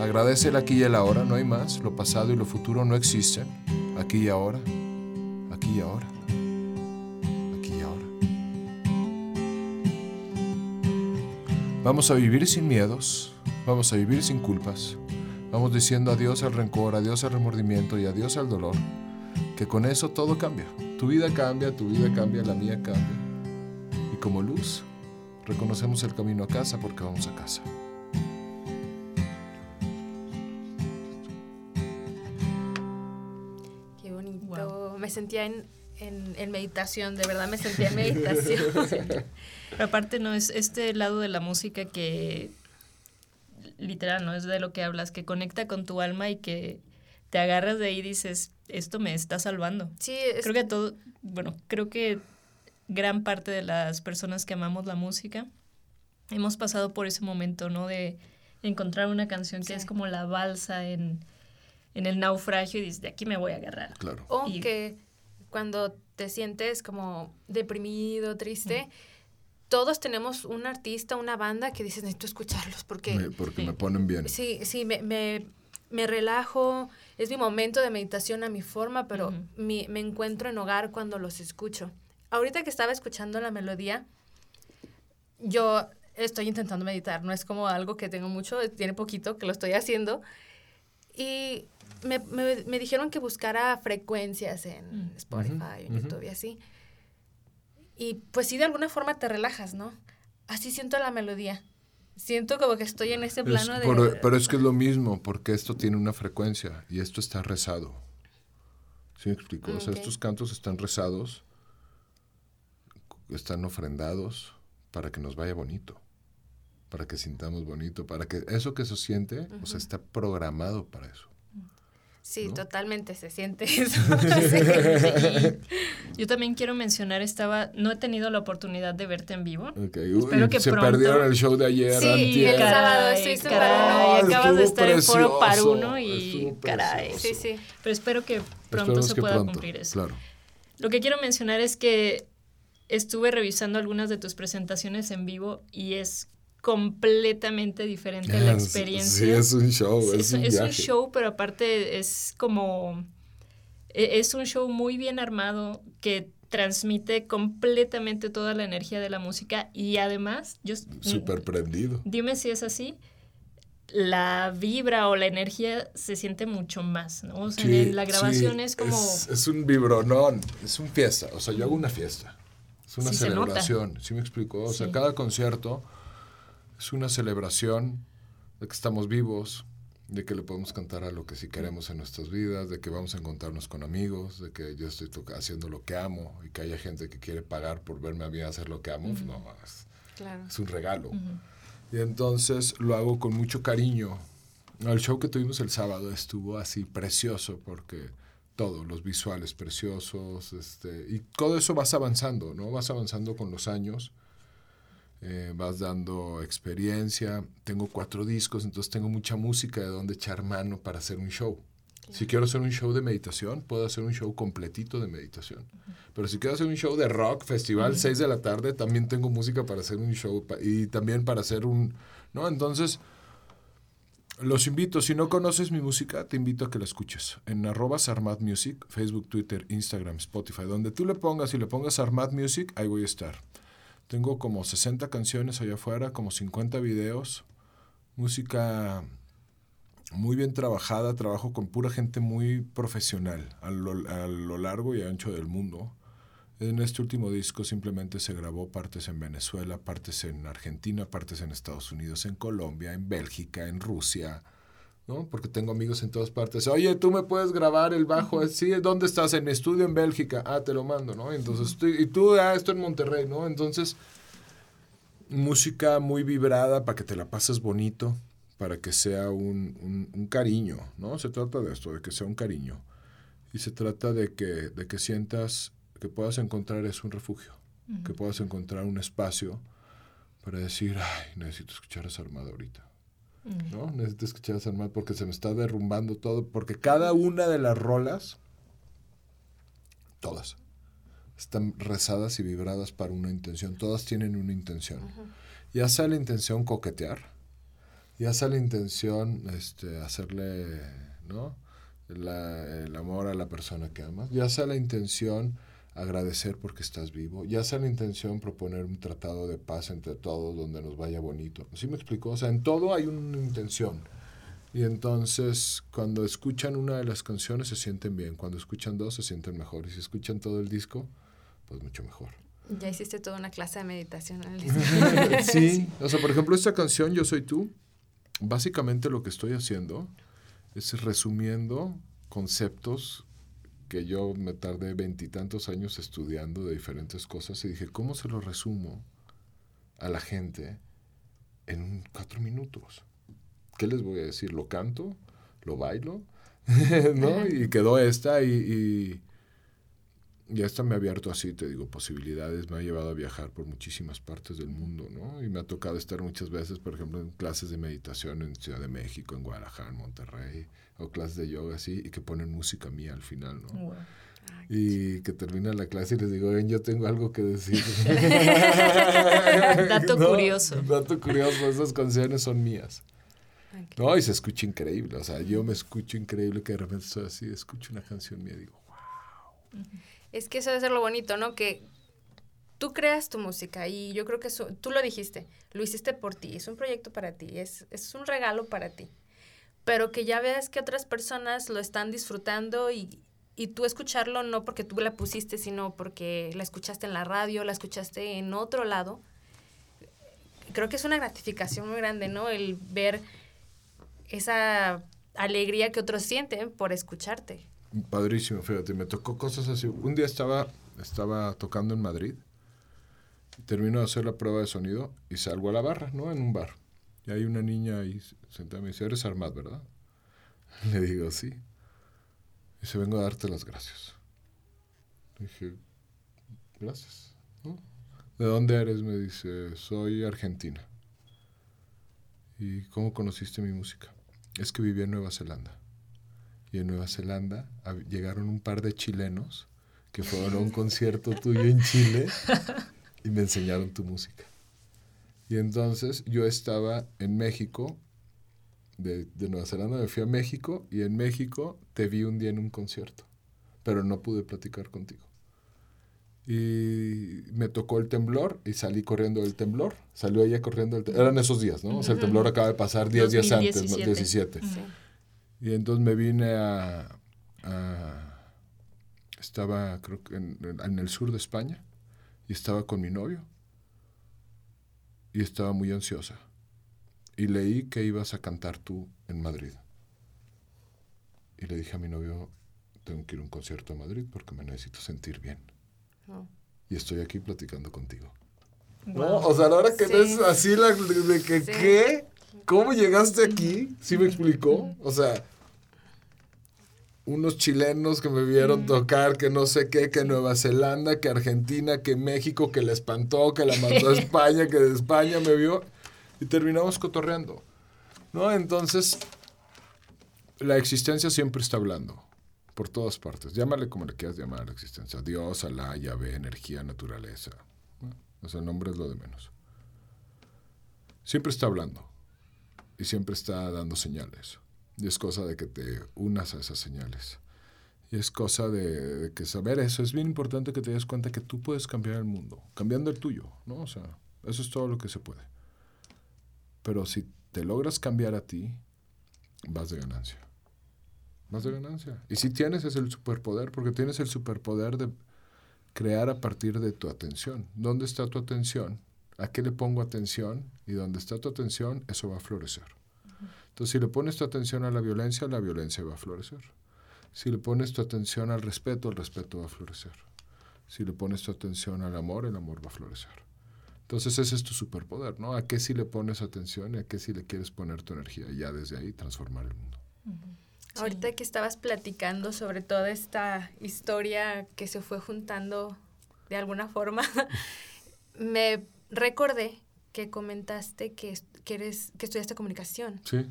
Agradece el aquí y el ahora, no hay más. Lo pasado y lo futuro no existen. Aquí y ahora. Aquí y ahora. Aquí y ahora. Vamos a vivir sin miedos. Vamos a vivir sin culpas. Vamos diciendo adiós al rencor, adiós al remordimiento y adiós al dolor. Que con eso todo cambia. Tu vida cambia, tu vida cambia, la mía cambia. Y como luz, reconocemos el camino a casa porque vamos a casa. Qué bonito. Me sentía en, en, en, meditación, de verdad me sentía en meditación. Pero aparte no es este lado de la música que literal, ¿no? Es de lo que hablas, que conecta con tu alma y que te agarras de ahí y dices, esto me está salvando. Sí, es... creo que todo, bueno, creo que gran parte de las personas que amamos la música hemos pasado por ese momento, ¿no? De encontrar una canción que sí. es como la balsa en, en, el naufragio y dices, de aquí me voy a agarrar. Claro. O y, que cuando te sientes como deprimido, triste, mm todos tenemos un artista, una banda que dices, necesito escucharlos porque... Me, porque sí. me ponen bien. Sí, sí, me, me, me, relajo, es mi momento de meditación a mi forma, pero uh -huh. mi, me encuentro en hogar cuando los escucho. Ahorita que estaba escuchando la melodía, yo estoy intentando meditar, no es como algo que tengo mucho, tiene poquito que lo estoy haciendo. Y me, me, me dijeron que buscara frecuencias en uh -huh. Spotify, en YouTube y así. Y pues sí, de alguna forma te relajas, ¿no? Así siento la melodía. Siento como que estoy en ese plano es, de... Pero, pero, es que es lo mismo, porque esto tiene una frecuencia y esto está rezado. ¿Sí me explico? Okay. O sea, estos cantos están rezados, están ofrendados para que nos vaya bonito, para que sintamos bonito, para que eso que se siente, uh -huh. o sea, está programado para eso. Sí, ¿no? totalmente se siente eso. Yo también quiero mencionar, estaba, no he tenido la oportunidad de verte en vivo. Okay. Uy, Espero que se pronto... perdieron el show de ayer. Sí, antier. el sábado estoy caray, Paruno. acabas de estar precioso, en Foro Paruno y caray. Sí, sí. Pero espero que pronto Esperemos se pueda pronto, cumplir eso. Claro. Lo que quiero mencionar es que estuve revisando algunas de tus presentaciones en vivo y es completamente diferente la experiencia. Sí, es un show, Sí, es, un es un show, pero aparte es como... e- Es un show muy bien armado que transmite completamente toda la energía de la música y además, yo, Súper prendido. dime si es así, la vibra o la energía se siente mucho más, ¿no? O sea, Sí, en la grabación sí, es como... Es, es un vibronón, es un fiesta. O sea, yo hago una fiesta. Es una Sí, celebración. ¿Sí me explico? O sea, cada concierto es una celebración de que estamos vivos, de que le podemos cantar a lo que sí queremos en nuestras vidas, de que vamos a encontrarnos con amigos, de que yo estoy haciendo lo que amo y que haya gente que quiere pagar por verme a mí hacer lo que amo. pues No, es, Claro. es un regalo. Y entonces lo hago con mucho cariño. El show que tuvimos el sábado estuvo así precioso porque todo, los visuales preciosos, este, y todo eso vas avanzando, ¿no? Vas avanzando con los años, eh, vas dando experiencia. Tengo cuatro discos, entonces tengo mucha música de donde echar mano para hacer un show. Si quiero hacer un show de meditación, puedo hacer un show completito de meditación. Pero si quiero hacer un show de rock, festival, 6 de la tarde, también tengo música para hacer un show y también para hacer un... ¿No? Entonces, los invito, si no conoces mi música, te invito a que la escuches. En arroba Sarmat Music, Facebook, Twitter, Instagram, Spotify. Donde tú le pongas y le pongas Sarmat Music, ahí voy a estar. Tengo como 60 canciones allá afuera, como 50 videos, música muy bien trabajada, trabajo con pura gente muy profesional a lo, a lo largo y ancho del mundo. En este último disco simplemente se grabó partes en Venezuela, partes en Argentina, partes en Estados Unidos, en Colombia, en Bélgica, en Rusia, ¿no? Porque tengo amigos en todas partes. Oye, tú me puedes grabar el bajo. Sí, ¿dónde estás? En mi estudio en Bélgica. Ah, te lo mando, ¿no? Entonces, y tú, ah, esto en Monterrey, ¿no? Entonces, música muy vibrada para que te la pases bonito, para que sea un, un, un, cariño, ¿no? Se trata de esto, de que sea un cariño. Y se trata de que, de que sientas que puedas encontrar es un refugio, uh -huh. que puedas encontrar un espacio para decir, ay, necesito escuchar esa armada ahorita. ¿No? Necesito escuchar armada porque se me está derrumbando todo, porque cada una de las rolas, todas, están rezadas y vibradas para una intención, todas tienen una intención. Uh -huh. Ya sea la intención coquetear, ya sea la intención este, hacerle, ¿no? La, el amor a la persona que amas, ya sea la intención agradecer porque estás vivo, ya sea la intención proponer un tratado de paz entre todos donde nos vaya bonito. ¿Sí me explico? O sea, en todo hay una intención. Y entonces, cuando escuchan una de las canciones se sienten bien, cuando escuchan dos se sienten mejor, y si escuchan todo el disco, pues mucho mejor. Ya hiciste toda una clase de meditación. sí, o sea, por ejemplo, esta canción, Yo Soy Tú, básicamente lo que estoy haciendo es resumiendo conceptos que yo me tardé veintitantos años estudiando de diferentes cosas y dije, ¿cómo se lo resumo a la gente en cuatro minutos? ¿Qué les voy a decir? ¿Lo canto? ¿Lo bailo? ¿No? Y quedó esta y, y, y, esta me ha abierto así, te digo, posibilidades, me ha llevado a viajar por muchísimas partes del mundo, ¿no? Y me ha tocado estar muchas veces, por ejemplo, en clases de meditación en Ciudad de México, en Guadalajara, en Monterrey, o clases de yoga así, y que ponen música mía al final, ¿no? Wow. Y que termina la clase y les digo, ven, yo tengo algo que decir. dato ¿No? curioso. Dato curioso, esas canciones son mías. Okay. No, y se escucha increíble. O sea, yo me escucho increíble que de repente estoy así, escucho una canción mía y digo, wow. Es que eso debe ser lo bonito, ¿no? Que tú creas tu música y yo creo que eso, tú lo dijiste, lo hiciste por ti, es un proyecto para ti, es, es un regalo para ti pero que ya veas que otras personas lo están disfrutando y, y tú escucharlo no porque tú la pusiste, sino porque la escuchaste en la radio, la escuchaste en otro lado. Creo que es una gratificación muy grande, ¿no? El ver esa alegría que otros sienten por escucharte. Padrísimo, fíjate, me tocó cosas así. Un día estaba, estaba tocando en Madrid, termino de hacer la prueba de sonido y salgo a la barra, ¿no? En un bar. Y hay una niña ahí sentada me dice, eres Armad, ¿verdad? Le digo, sí. Y dice, vengo a darte las gracias. Le dije, gracias. ¿De dónde eres? Me dice, soy argentina. ¿Y cómo conociste mi música? Es que vivía en Nueva Zelanda. Y en Nueva Zelanda llegaron un par de chilenos que fueron a un concierto tuyo en Chile y me enseñaron tu música. Y entonces yo estaba en México, de, de, Nueva Zelanda me fui a México y en México te vi un día en un concierto, pero no pude platicar contigo. Y me tocó el temblor y salí corriendo del temblor. Salió ella corriendo del temblor. Eran esos días, ¿no? O sea, el temblor acaba de pasar 10 días antes, ¿no? 17. Sí. Y entonces me vine a... a estaba, creo que en, en el sur de España y estaba con mi novio y estaba muy ansiosa. Y leí que ibas a cantar tú en Madrid. Y le dije a mi novio, tengo que ir a un concierto a Madrid porque me necesito sentir bien. Oh. Y estoy aquí platicando contigo. Wow. ¿No? O sea, la hora que sí. ves así la, de que, sí. ¿qué? ¿Cómo llegaste aquí? ¿Sí me explicó? O sea, unos chilenos que me vieron mm. tocar, que no sé qué, que Nueva Zelanda, que Argentina, que México, que la espantó, que la mandó a España, que de España me vio. Y terminamos cotorreando. ¿No? Entonces, la existencia siempre está hablando. Por todas partes. Llámale como le quieras llamar a la existencia. Dios, Alá, Yahvé, energía, naturaleza. ¿no? O sea, el nombre es lo de menos. Siempre está hablando. Y siempre está dando señales. Y es cosa de que te unas a esas señales. Y es cosa de, de, que saber eso. Es bien importante que te des cuenta que tú puedes cambiar el mundo, cambiando el tuyo, ¿no? O sea, eso es todo lo que se puede. Pero si te logras cambiar a ti, vas de ganancia. Vas de ganancia. Y si tienes es el superpoder, porque tienes el superpoder de crear a partir de tu atención. ¿Dónde está tu atención? ¿A qué le pongo atención? Y donde está tu atención, eso va a florecer. Entonces, si le pones tu atención a la violencia, la violencia va a florecer. Si le pones tu atención al respeto, el respeto va a florecer. Si le pones tu atención al amor, el amor va a florecer. Entonces ese es tu superpoder, ¿no? ¿A qué si le pones atención y a qué si le quieres poner tu energía? Y ya desde ahí transformar el mundo. Ahorita que estabas platicando sobre toda esta historia que se fue juntando de alguna forma, me recordé que comentaste que, que, eres, que estudiaste comunicación. Sí.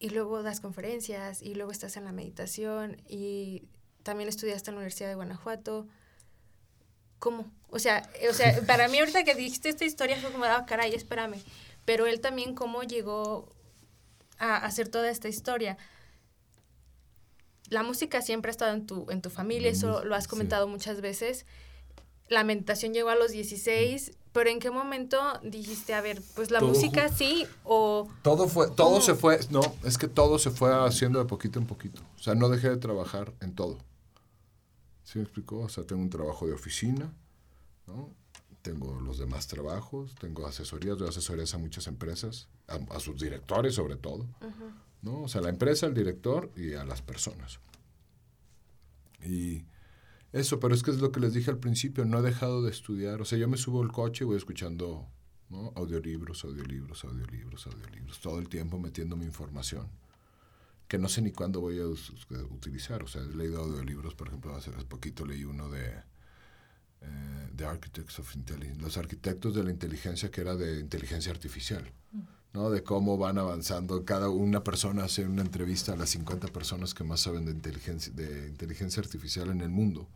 Y luego das conferencias y luego estás en la meditación y también estudiaste en la Universidad de Guanajuato. ¿Cómo? O sea, o sea, para mí ahorita que dijiste esta historia fue como, ah, caray, espérame. Pero él también cómo llegó a hacer toda esta historia. La música siempre ha estado en tu, en tu familia, eso lo has comentado muchas veces. La meditación llegó a los 16, pero ¿en qué momento dijiste, a ver, pues la música sí o... Todo fue, todo se fue, no, es que todo se fue haciendo de poquito en poquito. O sea, no dejé de trabajar en todo. ¿Sí me explicó? O sea, tengo un trabajo de oficina, ¿no? tengo los demás trabajos, tengo asesorías, doy asesorías a muchas empresas, a, sus directores sobre todo, ¿no? O sea, la empresa, el director y a las personas. Y eso, pero es que es lo que les dije al principio, no he dejado de estudiar, o sea, yo me subo al coche y voy escuchando audiolibros, audiolibros, audiolibros, audiolibros, todo el tiempo metiendo mi información, que no sé ni cuándo voy a utilizar, o sea, he leído audiolibros, por ejemplo, hace poquito leí uno de The eh, Architects of Intelligence, los arquitectos de la inteligencia que era de inteligencia artificial, ¿no? De cómo van avanzando. Cada una persona hace una entrevista a las 50 personas que más saben de inteligencia, de inteligencia artificial en el mundo.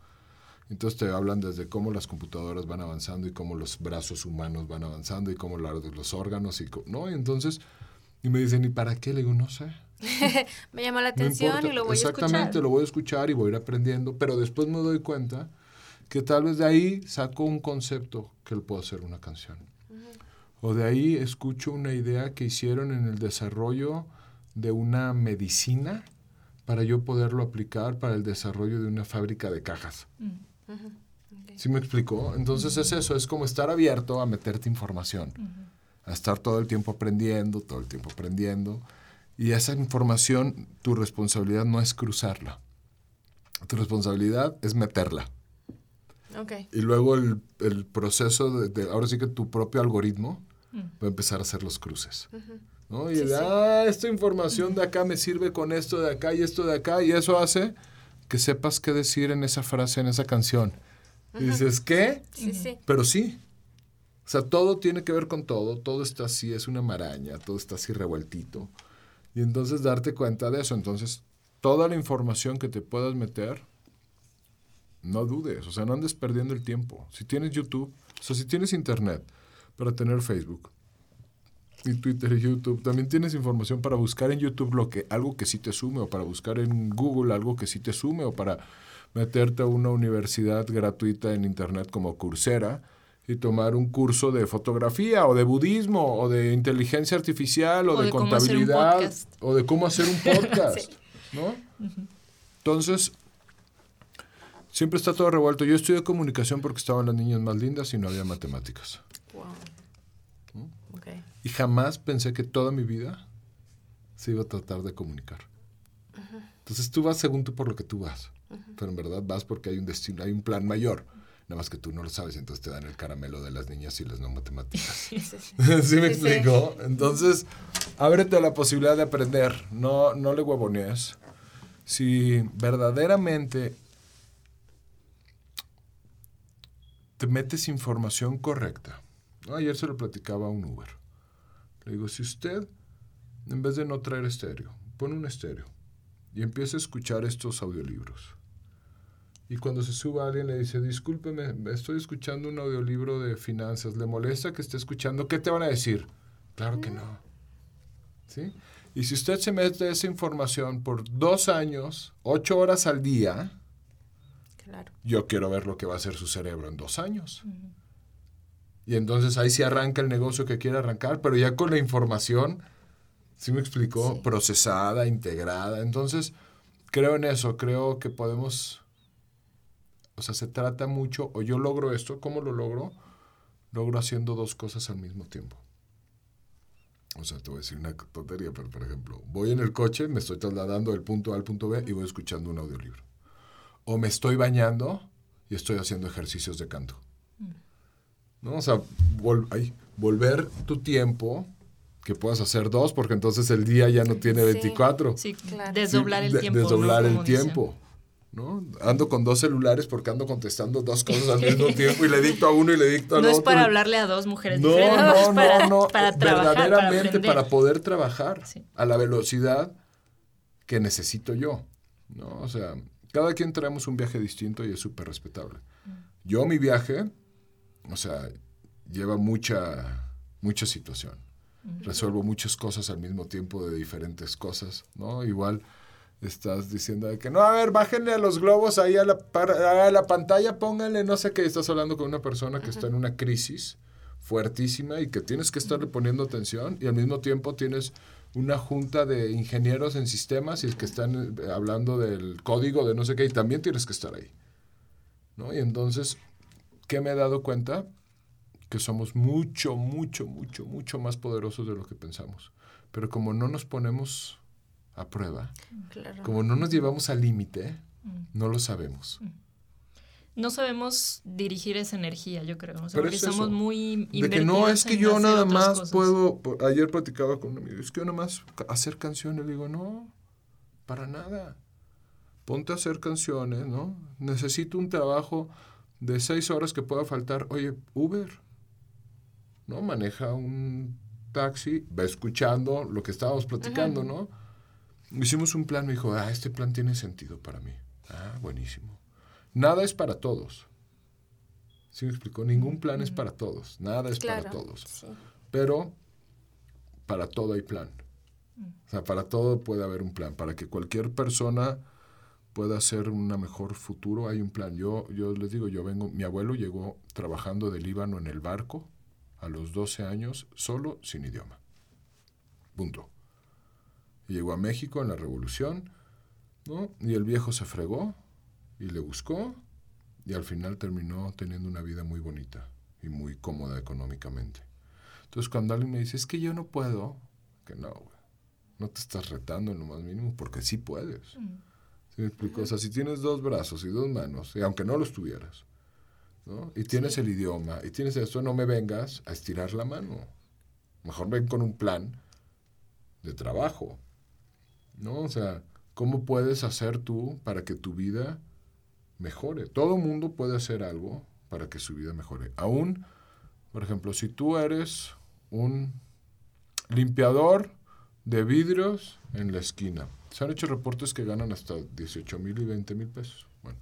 Entonces te hablan desde cómo las computadoras van avanzando y cómo los brazos humanos van avanzando y cómo los órganos y ¿no? Y entonces y me dicen, ¿y para qué? Le digo, no sé. me llama la atención y lo voy a escuchar. Exactamente, lo voy a escuchar y voy a ir aprendiendo, pero después me doy cuenta que tal vez de ahí saco un concepto que le puedo hacer una canción. O de ahí escucho una idea que hicieron en el desarrollo de una medicina para yo poderlo aplicar para el desarrollo de una fábrica de cajas. ¿Sí me explicó? Entonces es eso, es como estar abierto a meterte información, a estar todo el tiempo aprendiendo, todo el tiempo aprendiendo. Y esa información, tu responsabilidad no es cruzarla. Tu responsabilidad es meterla. Y luego el, el proceso de, ahora sí que tu propio algoritmo mm. Va a empezar a hacer los cruces. ¿no? Y ah, esta información de acá me sirve con esto de acá y esto de acá, y eso hace que sepas qué decir en esa frase, en esa canción. Y dices, ¿qué? Sí, sí. Pero sí. O sea, todo tiene que ver con todo, todo está así, es una maraña, todo está así revueltito. Y entonces darte cuenta de eso. Entonces, toda la información que te puedas meter, no dudes, o sea, no andes perdiendo el tiempo. Si tienes YouTube, o sea, si tienes Internet para tener Facebook y Twitter y YouTube, también tienes información para buscar en YouTube lo que, algo que sí te sume, o para buscar en Google algo que sí te sume, o para meterte a una universidad gratuita en Internet como Coursera y tomar un curso de fotografía o de budismo o de inteligencia artificial o, de, contabilidad o de cómo hacer un podcast, ¿no? Entonces, Siempre está todo revuelto. Yo estudié comunicación porque estaban las niñas más lindas y no había matemáticas. Wow. Y jamás pensé que toda mi vida se iba a tratar de comunicar. Entonces tú vas según tú por lo que tú vas. Pero en verdad vas porque hay un destino, hay un plan mayor. Nada más que tú no lo sabes, entonces te dan el caramelo de las niñas y las no matemáticas. sí, me explico? Entonces, ábrete a la posibilidad de aprender. No, no le huevonees. Si verdaderamente te metes información correcta. Ayer se lo platicaba a un Uber. Le digo, si usted, en vez de no traer estéreo, pone un estéreo y empieza a escuchar estos audiolibros. Y cuando se suba alguien le dice, discúlpeme, estoy escuchando un audiolibro de finanzas, ¿le molesta que esté escuchando? ¿Qué te van a decir? Claro que no. ¿Sí? Y si usted se mete esa información por dos años, ocho horas al día, yo quiero ver lo que va a hacer su cerebro en dos años. Y entonces ahí sí arranca el negocio que quiere arrancar, pero ya con la información ¿Sí me explicó? Sí. Procesada, integrada. Entonces, creo en eso, creo que podemos, o sea, se trata mucho, o yo logro esto, ¿cómo lo logro? Logro haciendo dos cosas al mismo tiempo. O sea, te voy a decir una tontería, pero por ejemplo, voy en el coche, me estoy trasladando del punto A al punto B y voy escuchando un audiolibro. O me estoy bañando y estoy haciendo ejercicios de canto. ¿No? O sea, vol- ay, volver tu tiempo, que puedas hacer dos, porque entonces el día ya no tiene Sí. 24. Sí, Claro. desdoblar Sí, el de- tiempo. ¿no? Desdoblar el Como dicen. tiempo. ¿no? Ando con dos celulares porque ando contestando dos cosas al mismo tiempo y le dicto a uno y le dicto al No otro. es para hablarle a dos mujeres No, diferentes, no, no, para, no. para trabajar, Verdaderamente para, poder trabajar Sí. a la velocidad que necesito yo. ¿no? O sea, cada quien traemos un viaje distinto y es súper respetable. Mm. Yo mi viaje, o sea, lleva mucha, mucha situación. Resuelvo muchas cosas al mismo tiempo de diferentes cosas, ¿no? Igual estás diciendo de que no, a ver, bájenle a los globos ahí a la, a la pantalla, pónganle, no sé qué, estás hablando con una persona que está en una crisis fuertísima y que tienes que estarle poniendo atención y al mismo tiempo tienes una junta de ingenieros en sistemas y que están eh, hablando del código de no sé qué y también tienes que estar ahí, ¿no? Y entonces, ¿qué me he dado cuenta? Que somos mucho, mucho, mucho, mucho más poderosos de lo que pensamos. Pero como no nos ponemos a prueba, Claro. como no nos llevamos al límite, Mm. no lo sabemos. No sabemos dirigir esa energía, yo creo. O sea, Pero porque es somos muy De que no, es que yo nada más cosas. puedo, ayer platicaba con un amigo, es que yo nada más hacer canciones, le digo, no, para nada. Ponte a hacer canciones, ¿no? Necesito un trabajo de seis horas que pueda faltar. Oye, Uber, ¿no? Maneja un taxi, va escuchando lo que estábamos platicando, ¿no? Hicimos un plan, me dijo, ah, este plan tiene sentido para mí. Ah, buenísimo. Nada es para todos. ¿Sí me explicó? Ningún plan es para todos. Nada es para todos. Sí. Pero para todo hay plan. O sea, para todo puede haber un plan. Para que cualquier persona pueda hacer un mejor futuro, hay un plan. Yo, yo les digo, yo vengo, mi abuelo llegó trabajando de Líbano en el barco a los 12 años, solo, sin idioma. Punto. Llegó a México en la revolución, ¿no? Y el viejo se fregó y le buscó y al final terminó teniendo una vida muy bonita y muy cómoda económicamente. Entonces cuando alguien me dice, es que yo no puedo, que no, no te estás retando en lo más mínimo porque sí puedes. ¿Sí me explico? O sea, si tienes dos brazos y dos manos, y aunque no los tuvieras, ¿no? Y tienes el idioma, y tienes esto, no me vengas a estirar la mano. Mejor ven con un plan de trabajo, ¿no? O sea, ¿cómo puedes hacer tú para que tu vida mejore? Todo mundo puede hacer algo para que su vida mejore. Aún, por ejemplo, si tú eres un limpiador de vidrios en la esquina, se han hecho reportes que ganan hasta 18 mil y 20 mil pesos. Bueno,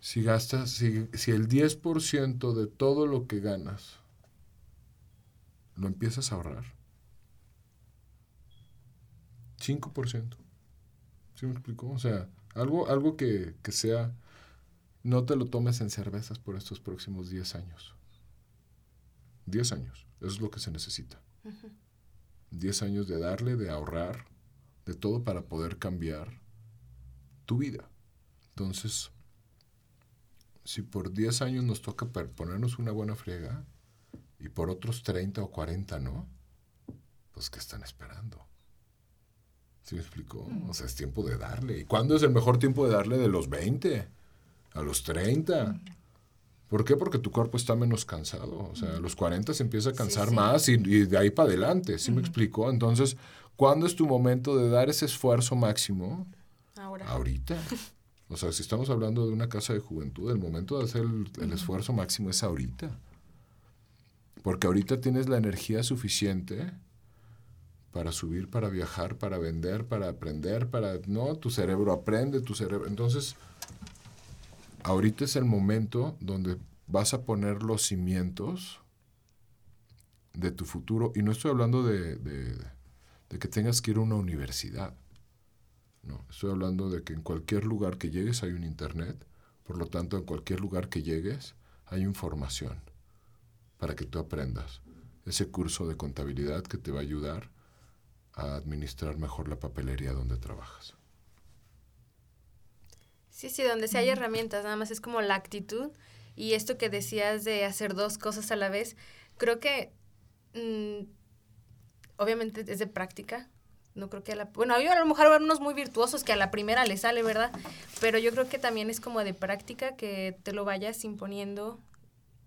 si gastas, si, si el 10% de todo lo que ganas lo empiezas a ahorrar, 5%. ¿Sí me explico? O sea, algo, algo que, que sea, no te lo tomes en cervezas por estos próximos 10 años. 10 años, eso es lo que se necesita. 10 años de darle, de ahorrar, de todo para poder cambiar tu vida. Entonces, si por 10 años nos toca ponernos una buena friega y por otros 30 o 40 no, pues ¿qué están esperando? ¿Sí me explicó? O sea, es tiempo de darle. ¿Y cuándo es el mejor tiempo de darle? De los 20, a los 30. ¿Por qué? Porque tu cuerpo está menos cansado. O sea, a los 40 se empieza a cansar sí. más y, y de ahí para adelante. ¿Sí me explicó? Entonces, ¿cuándo es tu momento de dar ese esfuerzo máximo? Ahora. Ahorita. O sea, si estamos hablando de una casa de juventud, el momento de hacer el, el esfuerzo máximo es ahorita. Porque ahorita tienes la energía suficiente para subir, para viajar, para vender, para aprender, para... No, tu cerebro aprende, tu cerebro... Entonces, ahorita es el momento donde vas a poner los cimientos de tu futuro. Y no estoy hablando de, que tengas que ir a una universidad. No, estoy hablando de que en cualquier lugar que llegues hay un internet. Por lo tanto, en cualquier lugar que llegues hay información para que tú aprendas. Ese curso de contabilidad que te va a ayudar a administrar mejor la papelería donde trabajas. Sí, sí, donde sí hay herramientas, nada más es como la actitud y esto que decías de hacer dos cosas a la vez, creo que mm, obviamente es de práctica. No creo que a la... Bueno, hay a lo mejor unos muy virtuosos que a la primera le sale, ¿verdad? Pero yo creo que también es como de práctica que te lo vayas imponiendo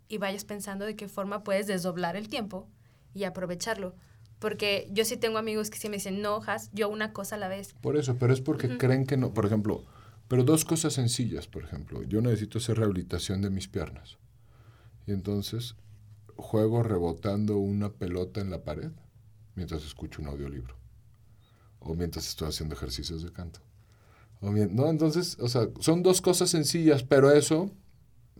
y vayas pensando de qué forma puedes desdoblar el tiempo y aprovecharlo. Porque yo sí tengo amigos que sí me dicen, no, Has, yo una cosa a la vez. Por eso, pero es porque creen que no. Por ejemplo, pero dos cosas sencillas, por ejemplo. Yo necesito hacer rehabilitación de mis piernas. Y entonces juego rebotando una pelota en la pared mientras escucho un audiolibro. O mientras estoy haciendo ejercicios de canto. O no, entonces, o sea, son dos cosas sencillas, pero eso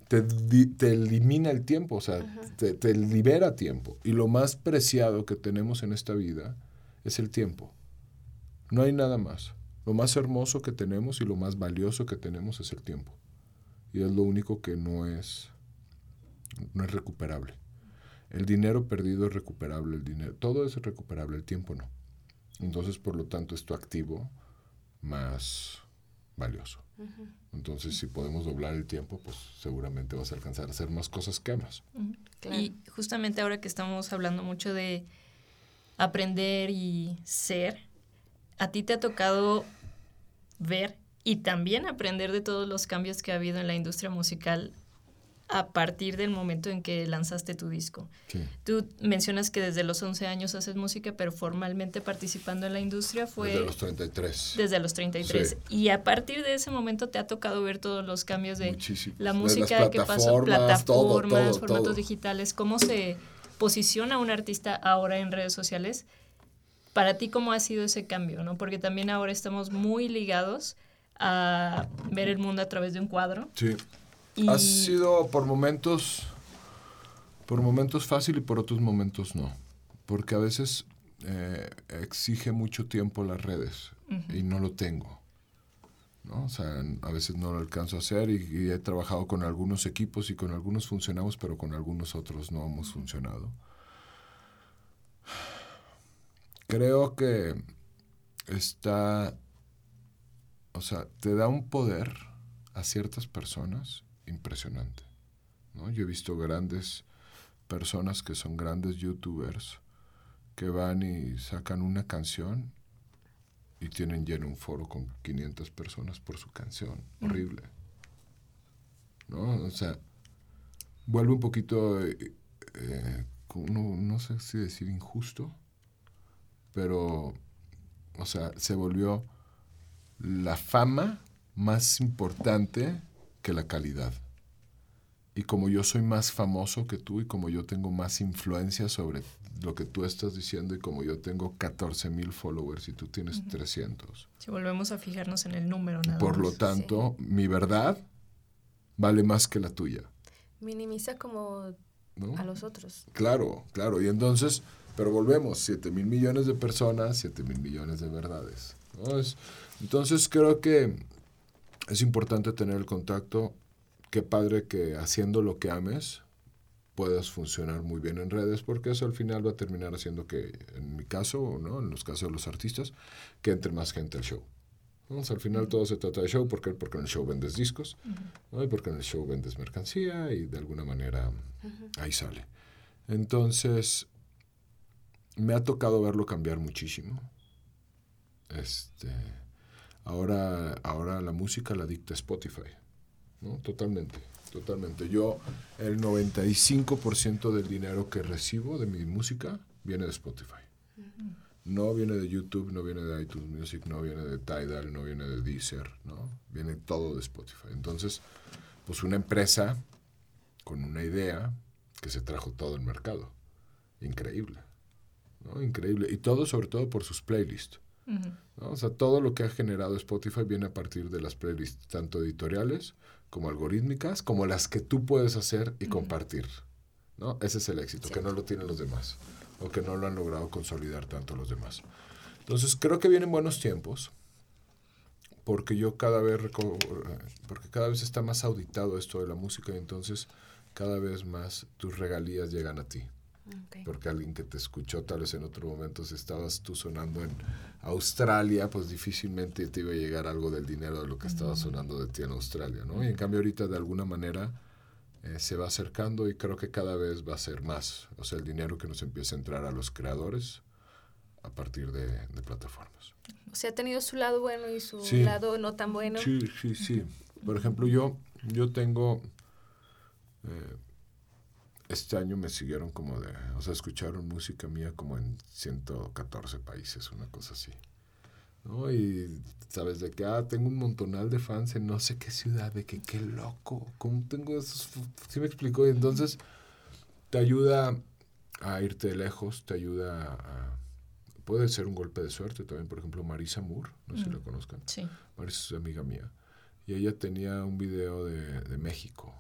te, te elimina el tiempo, o sea, te, te libera tiempo. Y lo más preciado que tenemos en esta vida es el tiempo. No hay nada más. Lo más hermoso que tenemos y lo más valioso que tenemos es el tiempo. Y es lo único que no es, no es recuperable. El dinero perdido es recuperable, el dinero, todo es recuperable, el tiempo no. Entonces, por lo tanto, es tu activo más valioso. Entonces, si podemos doblar el tiempo, pues seguramente vas a alcanzar a hacer más cosas que amas. Y justamente ahora que estamos hablando mucho de aprender y ser, a ti te ha tocado ver y también aprender de todos los cambios que ha habido en la industria musical a partir del momento en que lanzaste tu disco. Tú mencionas que desde los 11 años haces música, pero formalmente participando en la industria fue... Desde los 33. Desde los 33. Y a partir de ese momento te ha tocado ver todos los cambios de la música que pasó, plataformas, formatos digitales, cómo se posiciona un artista ahora en redes sociales para ti, ¿cómo ha sido ese cambio? ¿no? Porque también ahora estamos muy ligados a ver el mundo a través de un cuadro. Sí. Ha sido por momentos, por momentos fácil y por otros momentos no. Porque a veces eh, exige mucho tiempo las redes y no lo tengo. ¿no? O sea, a veces no lo alcanzo a hacer y, y, he trabajado con algunos equipos y con algunos funcionamos, pero con algunos otros no hemos funcionado creo que está, o sea, te da un poder a ciertas personas impresionante. ¿no? Yo he visto grandes personas que son grandes youtubers que van y sacan una canción y tienen lleno un foro con 500 personas por su canción. Mm. Horrible. ¿No? O sea, vuelve un poquito, eh, eh, no, no sé si decir injusto, pero, o sea, se volvió la fama más importante que la calidad. Y como yo soy más famoso que tú y como yo tengo más influencia sobre lo que tú estás diciendo y como yo tengo 14 mil followers y tú tienes 300. Si volvemos a fijarnos en el número, nada Por lo tanto, mi verdad vale más que la tuya. Minimiza como a los otros. Claro, claro. Y entonces pero volvemos, 7 mil millones de personas, 7 mil millones de verdades. entonces creo que es importante tener el contacto. Qué padre que haciendo lo que ames puedas funcionar muy bien en redes, porque eso al final va a terminar haciendo que, en mi caso, ¿no? en los casos de los artistas, que entre más gente al show. al final todo se trata de show, porque, porque en el show vendes discos, y porque en el show vendes mercancía y de alguna manera ahí sale. Entonces, me ha tocado verlo cambiar muchísimo. Este, ahora, ahora la música la dicta Spotify, ¿no? Totalmente, totalmente. Yo, el 95% del dinero que recibo de mi música viene de Spotify. No viene de YouTube, no viene de iTunes Music, no viene de Tidal, no viene de Deezer, ¿no? Viene todo de Spotify. Entonces, pues una empresa con una idea que se trajo todo el mercado. Increíble. Increíble. Y todo sobre todo por sus playlists. O sea, todo lo que ha generado Spotify viene a partir de las playlists, tanto editoriales como algorítmicas, como las que tú puedes hacer y compartir. ¿no? Ese es el éxito, que no lo tienen los demás, o que no lo han logrado consolidar tanto los demás. Entonces, creo que vienen buenos tiempos, porque yo cada vez, porque cada vez está más auditado esto de la música, y entonces cada vez más tus regalías llegan a ti. Porque alguien que te escuchó tal vez en otro momento, si estabas tú sonando en Australia, pues difícilmente te iba a llegar algo del dinero de lo que estaba sonando de ti en Australia, ¿no? Y en cambio ahorita de alguna manera eh, se va acercando y creo que cada vez va a ser más. O sea, el dinero que nos empieza a entrar a los creadores a partir de, plataformas. O sea, ha tenido su lado bueno y su lado no tan bueno. Sí, sí, sí. Por ejemplo, yo, yo tengo... Eh, este año me siguieron como de, o sea, escucharon música mía como en 114 países, una cosa así. ¿no? Y sabes de que, ah, tengo un montonal de fans en no sé qué ciudad, de que qué loco, ¿cómo tengo esos? ¿Sí me explicó? Y entonces te ayuda a irte lejos, te ayuda a... Puede ser un golpe de suerte también, por ejemplo, Marisa Moore, no sé si la conozcan. Sí. Marisa es amiga mía. Y ella tenía un video de, de México,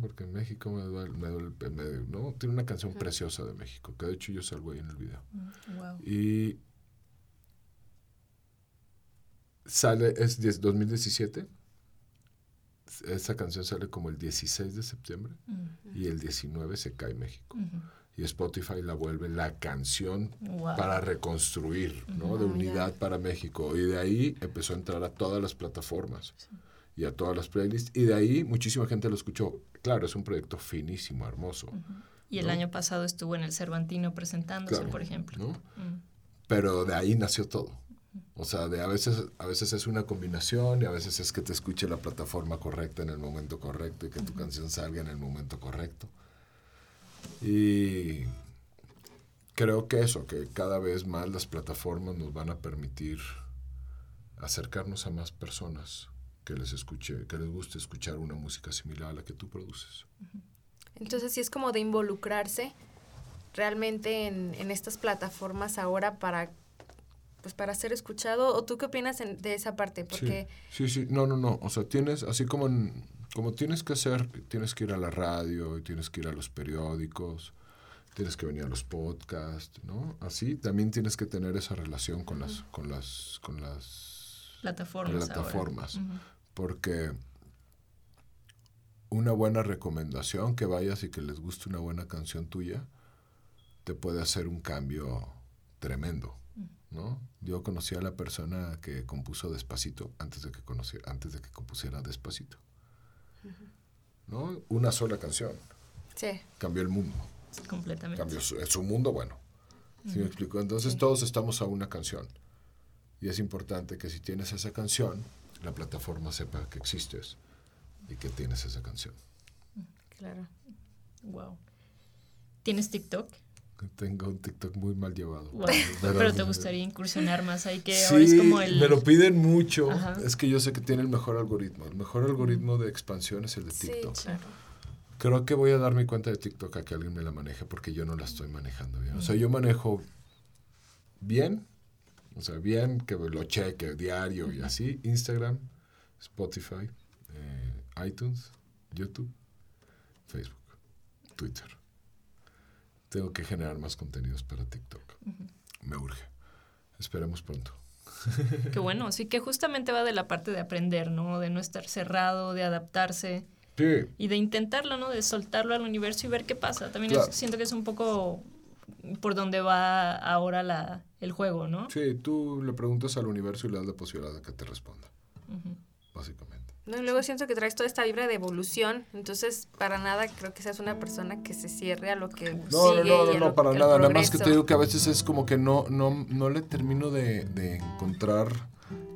porque en México me duele, me ¿no? Tiene una canción preciosa de México, que de hecho yo salgo ahí en el video. Mm, y sale, es 2017. Esa canción sale como el 16 de septiembre y el 19 se cae México. Y Spotify la vuelve la canción para reconstruir, ¿no? De unidad para México. Y de ahí empezó a entrar a todas las plataformas y a todas las playlists. Y de ahí muchísima gente lo escuchó. Claro, es un proyecto finísimo, hermoso. Y el año pasado estuvo en el Cervantino presentándose, por ejemplo. Mm. Pero de ahí nació todo. O sea, de a veces, a veces es una combinación y a veces es que te escuche la plataforma correcta en el momento correcto y que tu canción salga en el momento correcto. Y creo que eso, que cada vez más las plataformas nos van a permitir acercarnos a más personas que les escuche, que les guste escuchar una música similar a la que tú produces. Entonces sí es como de involucrarse realmente en, estas plataformas ahora para pues para ser escuchado. O tú qué opinas de esa parte porque sí, sí, no no no. O sea tienes así como como tienes que hacer tienes que ir a la radio y tienes que ir a los periódicos tienes que venir a los podcasts no así también tienes que tener esa relación con las con las con las plataformas, plataformas porque una buena recomendación, que vayas y que les guste una buena canción tuya, te puede hacer un cambio tremendo, ¿no? Yo conocí a la persona que compuso Despacito antes de que, conociera, antes de que compusiera Despacito. ¿No? Una sola canción. Sí. Cambió el mundo. Completamente. Cambió su, su mundo, bueno. ¿Sí me explico? Entonces todos estamos a una canción. Y es importante que si tienes esa canción, la plataforma sepa que existes y que tienes esa canción. Claro. Wow. ¿Tienes TikTok? Tengo un TikTok muy mal llevado. Pero, te gustaría incursionar más ahí que ahora es como el... me lo piden mucho. Es que yo sé que tiene el mejor algoritmo. El mejor algoritmo de expansión es el de TikTok. Sí, claro. Creo que voy a dar mi cuenta de TikTok a que alguien me la maneje porque yo no la estoy manejando bien. O sea, yo manejo bien, o sea, bien que lo cheque diario y así. Instagram, Spotify, eh, iTunes, YouTube, Facebook, Twitter. Tengo que generar más contenidos para TikTok. Me urge. Esperemos pronto. Qué bueno, sí que justamente va de la parte de aprender, ¿no? De no estar cerrado, de adaptarse. Sí. Y de intentarlo, ¿no? De soltarlo al universo y ver qué pasa. También siento que es un poco por donde va ahora la, el juego, ¿no? Sí, tú le preguntas al universo y le das la posibilidad de que te responda. Básicamente. No, luego siento que traes toda esta vibra de evolución, entonces para nada creo que seas una persona que se cierre a lo que no, sigue no, no, no, no, para nada. Nada más que te digo que a veces es como que no, no, no le termino de, de encontrar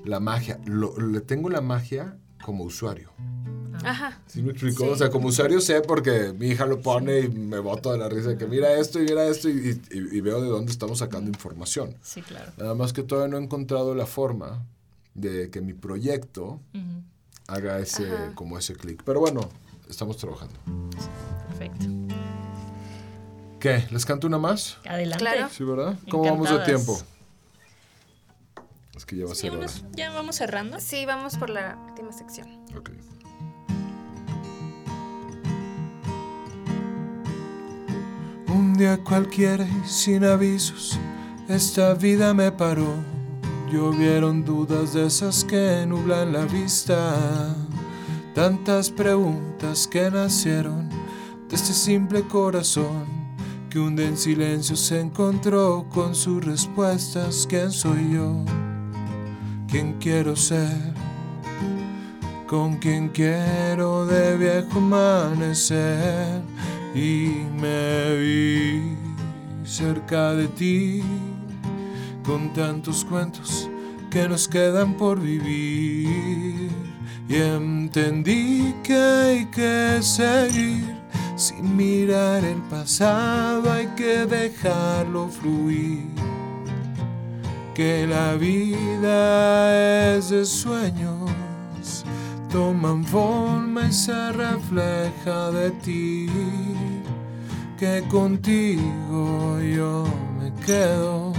la magia. Lo, le tengo la magia como usuario. Ajá. ¿Sí me explico? O sea, como usuario sé porque mi hija lo pone y me boto de la risa de que mira esto y mira esto y, y, veo de dónde estamos sacando información. Sí, claro. Nada más que todavía no he encontrado la forma de que mi proyecto haga ese, como ese clic. Pero bueno, estamos trabajando. Perfecto. ¿Qué? ¿Les canto una más? Adelante. Sí, ¿verdad? ¿Cómo vamos de tiempo? Es que ya va a ser Ya vamos cerrando. Sí, vamos por la última sección. Ok. Un día cualquiera y sin avisos, esta vida me paró. Llovieron dudas de esas que nublan la vista. Tantas preguntas que nacieron de este simple corazón que un en silencio se encontró con sus respuestas. ¿Quién soy yo? ¿Quién quiero ser? ¿Con quién quiero de viejo amanecer? Y me vi cerca de ti con tantos cuentos que nos quedan por vivir. Y entendí que hay que seguir sin mirar el pasado, hay que dejarlo fluir. Que la vida es de sueños, toman forma y se refleja de ti. Que contigo yo me quedo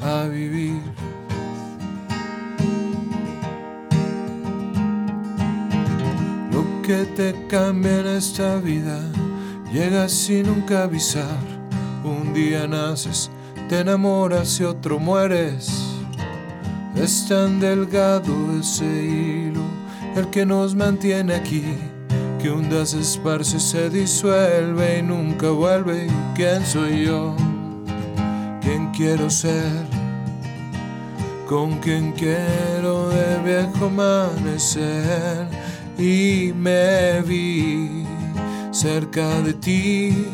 a vivir. Lo que te cambia en esta vida llega sin nunca avisar. Un día naces, te enamoras y otro mueres. Es tan delgado ese hilo, el que nos mantiene aquí, que un día se esparce, se disuelve y nunca vuelve. ¿Quién soy yo? ¿Quién quiero ser? ¿Con quién quiero de viejo amanecer? Y me vi cerca de ti,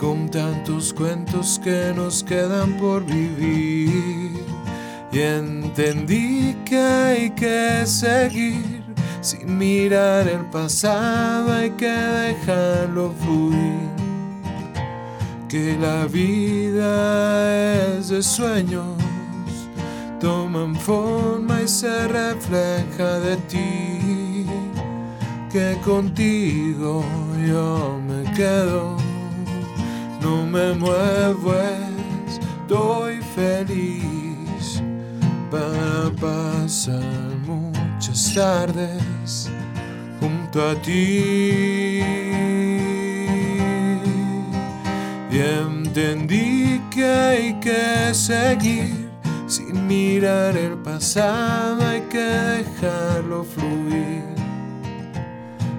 con tantos cuentos que nos quedan por vivir. Y entendí que hay que seguir sin mirar el pasado, hay que dejarlo fluir. Que la vida es de sueños, toman forma y se refleja de ti. Que contigo yo me quedo, no me muevo, estoy feliz para pasar muchas tardes junto a ti. Y entendí que hay que seguir sin mirar el pasado, hay que dejarlo fluir.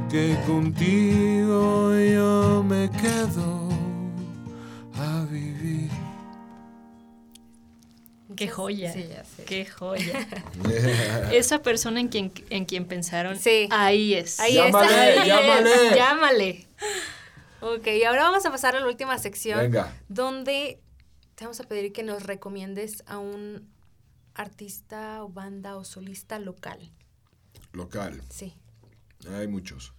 Que contigo yo me quedo Qué joya. Sí, ya sé. Qué joya. Esa persona en quien, en quien pensaron, Sí. ahí es. Ahí Llámale, está. llámale. Llámale. Ok, y ahora vamos a pasar a la última sección. Venga. Donde te vamos a pedir que nos recomiendes a un artista o banda o solista local. Local. Sí, Hay muchos.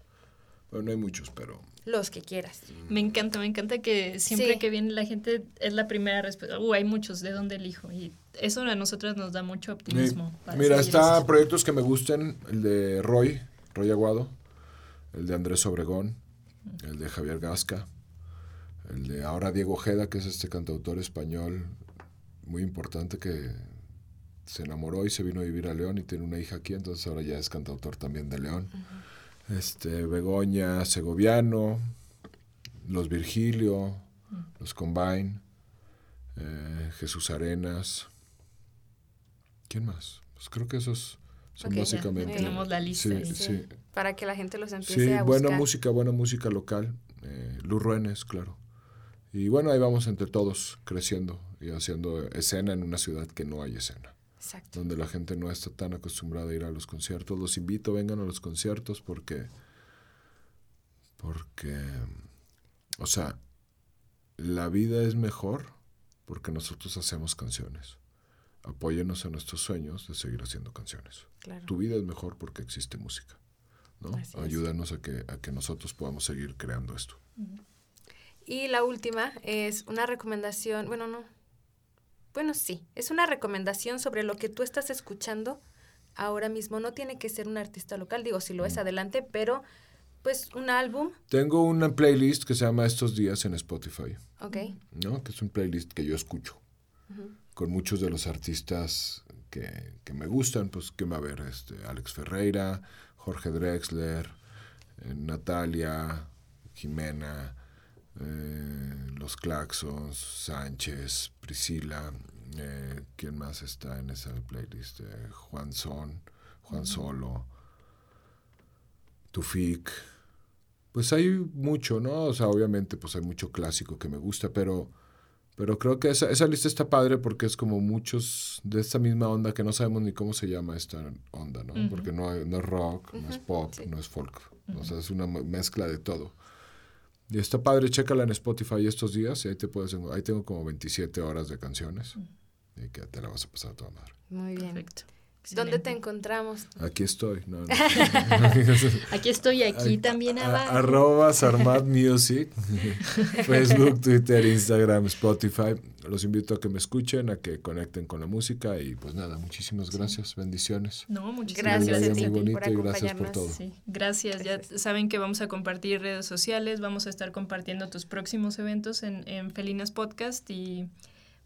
Bueno, no hay muchos, pero los que quieras. Me encanta, me encanta que siempre Sí. que viene la gente es la primera respuesta. Uh, hay muchos, ¿de dónde elijo? Y eso a nosotras nos da mucho optimismo. Mira, está proyectos que me gusten, el de Roy, Roy Aguado, el de Andrés Obregón, el de Javier Gasca, el de ahora Diego Ojeda, que es este cantautor español muy importante que se enamoró y se vino a vivir a León y tiene una hija aquí, entonces ahora ya es cantautor también de León. Este, Begoña Segoviano, los Virgilio, los Combine, eh, Jesús Arenas. ¿Quién más? Pues creo que esos son Ok, ya. básicamente. Tenemos la lista sí. Sí, Para que la gente los empiece Sí, a buscar. buena música, buena música local. Eh, Luz Ruenes, claro. Y bueno, ahí vamos entre todos creciendo y haciendo escena en una ciudad que no hay escena, Exacto. donde la gente no está tan acostumbrada a ir a los conciertos. Los invito, vengan a los conciertos porque, porque, o sea, la vida es mejor porque nosotros hacemos canciones. Apóyenos en nuestros sueños de seguir haciendo canciones. Claro. Tu vida es mejor porque existe música. ¿no? Así es. Ayúdanos a que, a que nosotros podamos seguir creando esto. Y la última es una recomendación, bueno, no. Bueno, sí, es una recomendación sobre lo que tú estás escuchando ahora mismo. No tiene que ser un artista local, digo, si lo es adelante, pero pues un álbum, Tengo una playlist que se llama Estos días en Spotify, ok. ¿no? que es un playlist que yo escucho con muchos de los artistas que, que me gustan, pues que va a ver este, Alex Ferreira, Jorge Drexler, eh, Natalia, Jimena, eh, Los Claxons, Sánchez, Priscila, eh, ¿quién más está en esa playlist? Juan Son, Juan Solo, Tufik, Pues hay mucho, ¿no? O sea, obviamente, pues hay mucho clásico que me gusta, pero, pero creo que esa, esa lista está padre porque es como muchos de esta misma onda que no sabemos ni cómo se llama esta onda, ¿no? Porque no, no es rock, no es pop, no es folk. O sea, es una mezcla de todo. Y está padre, chécala en Spotify estos días y ahí te puedes, ahí tengo como 27 horas de canciones y que te la vas a pasar a toda madre. Muy bien. Perfecto. ¿Dónde te encontramos? Aquí estoy. aquí estoy, aquí también abajo. arroba Sarmat Music. Facebook, Twitter, Instagram, Spotify. Los invito a que me escuchen, a que conecten con la música y pues nada, muchísimas gracias, bendiciones. No, muchas gracias. Muy bonito y gracias por todo. gracias. Ya saben que vamos a compartir redes sociales, vamos a estar compartiendo tus próximos eventos en, en Felinas Podcast y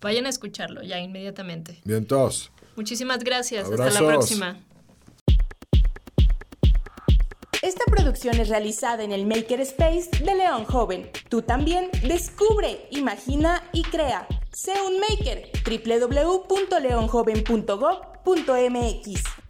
vayan a escucharlo ya inmediatamente. Bien, todos. Muchísimas gracias. Hasta la próxima. Esta producción es realizada en el Maker Space de León Joven. Tú también descubre, imagina y crea. Sé un maker. www.leonjoven.gov.mx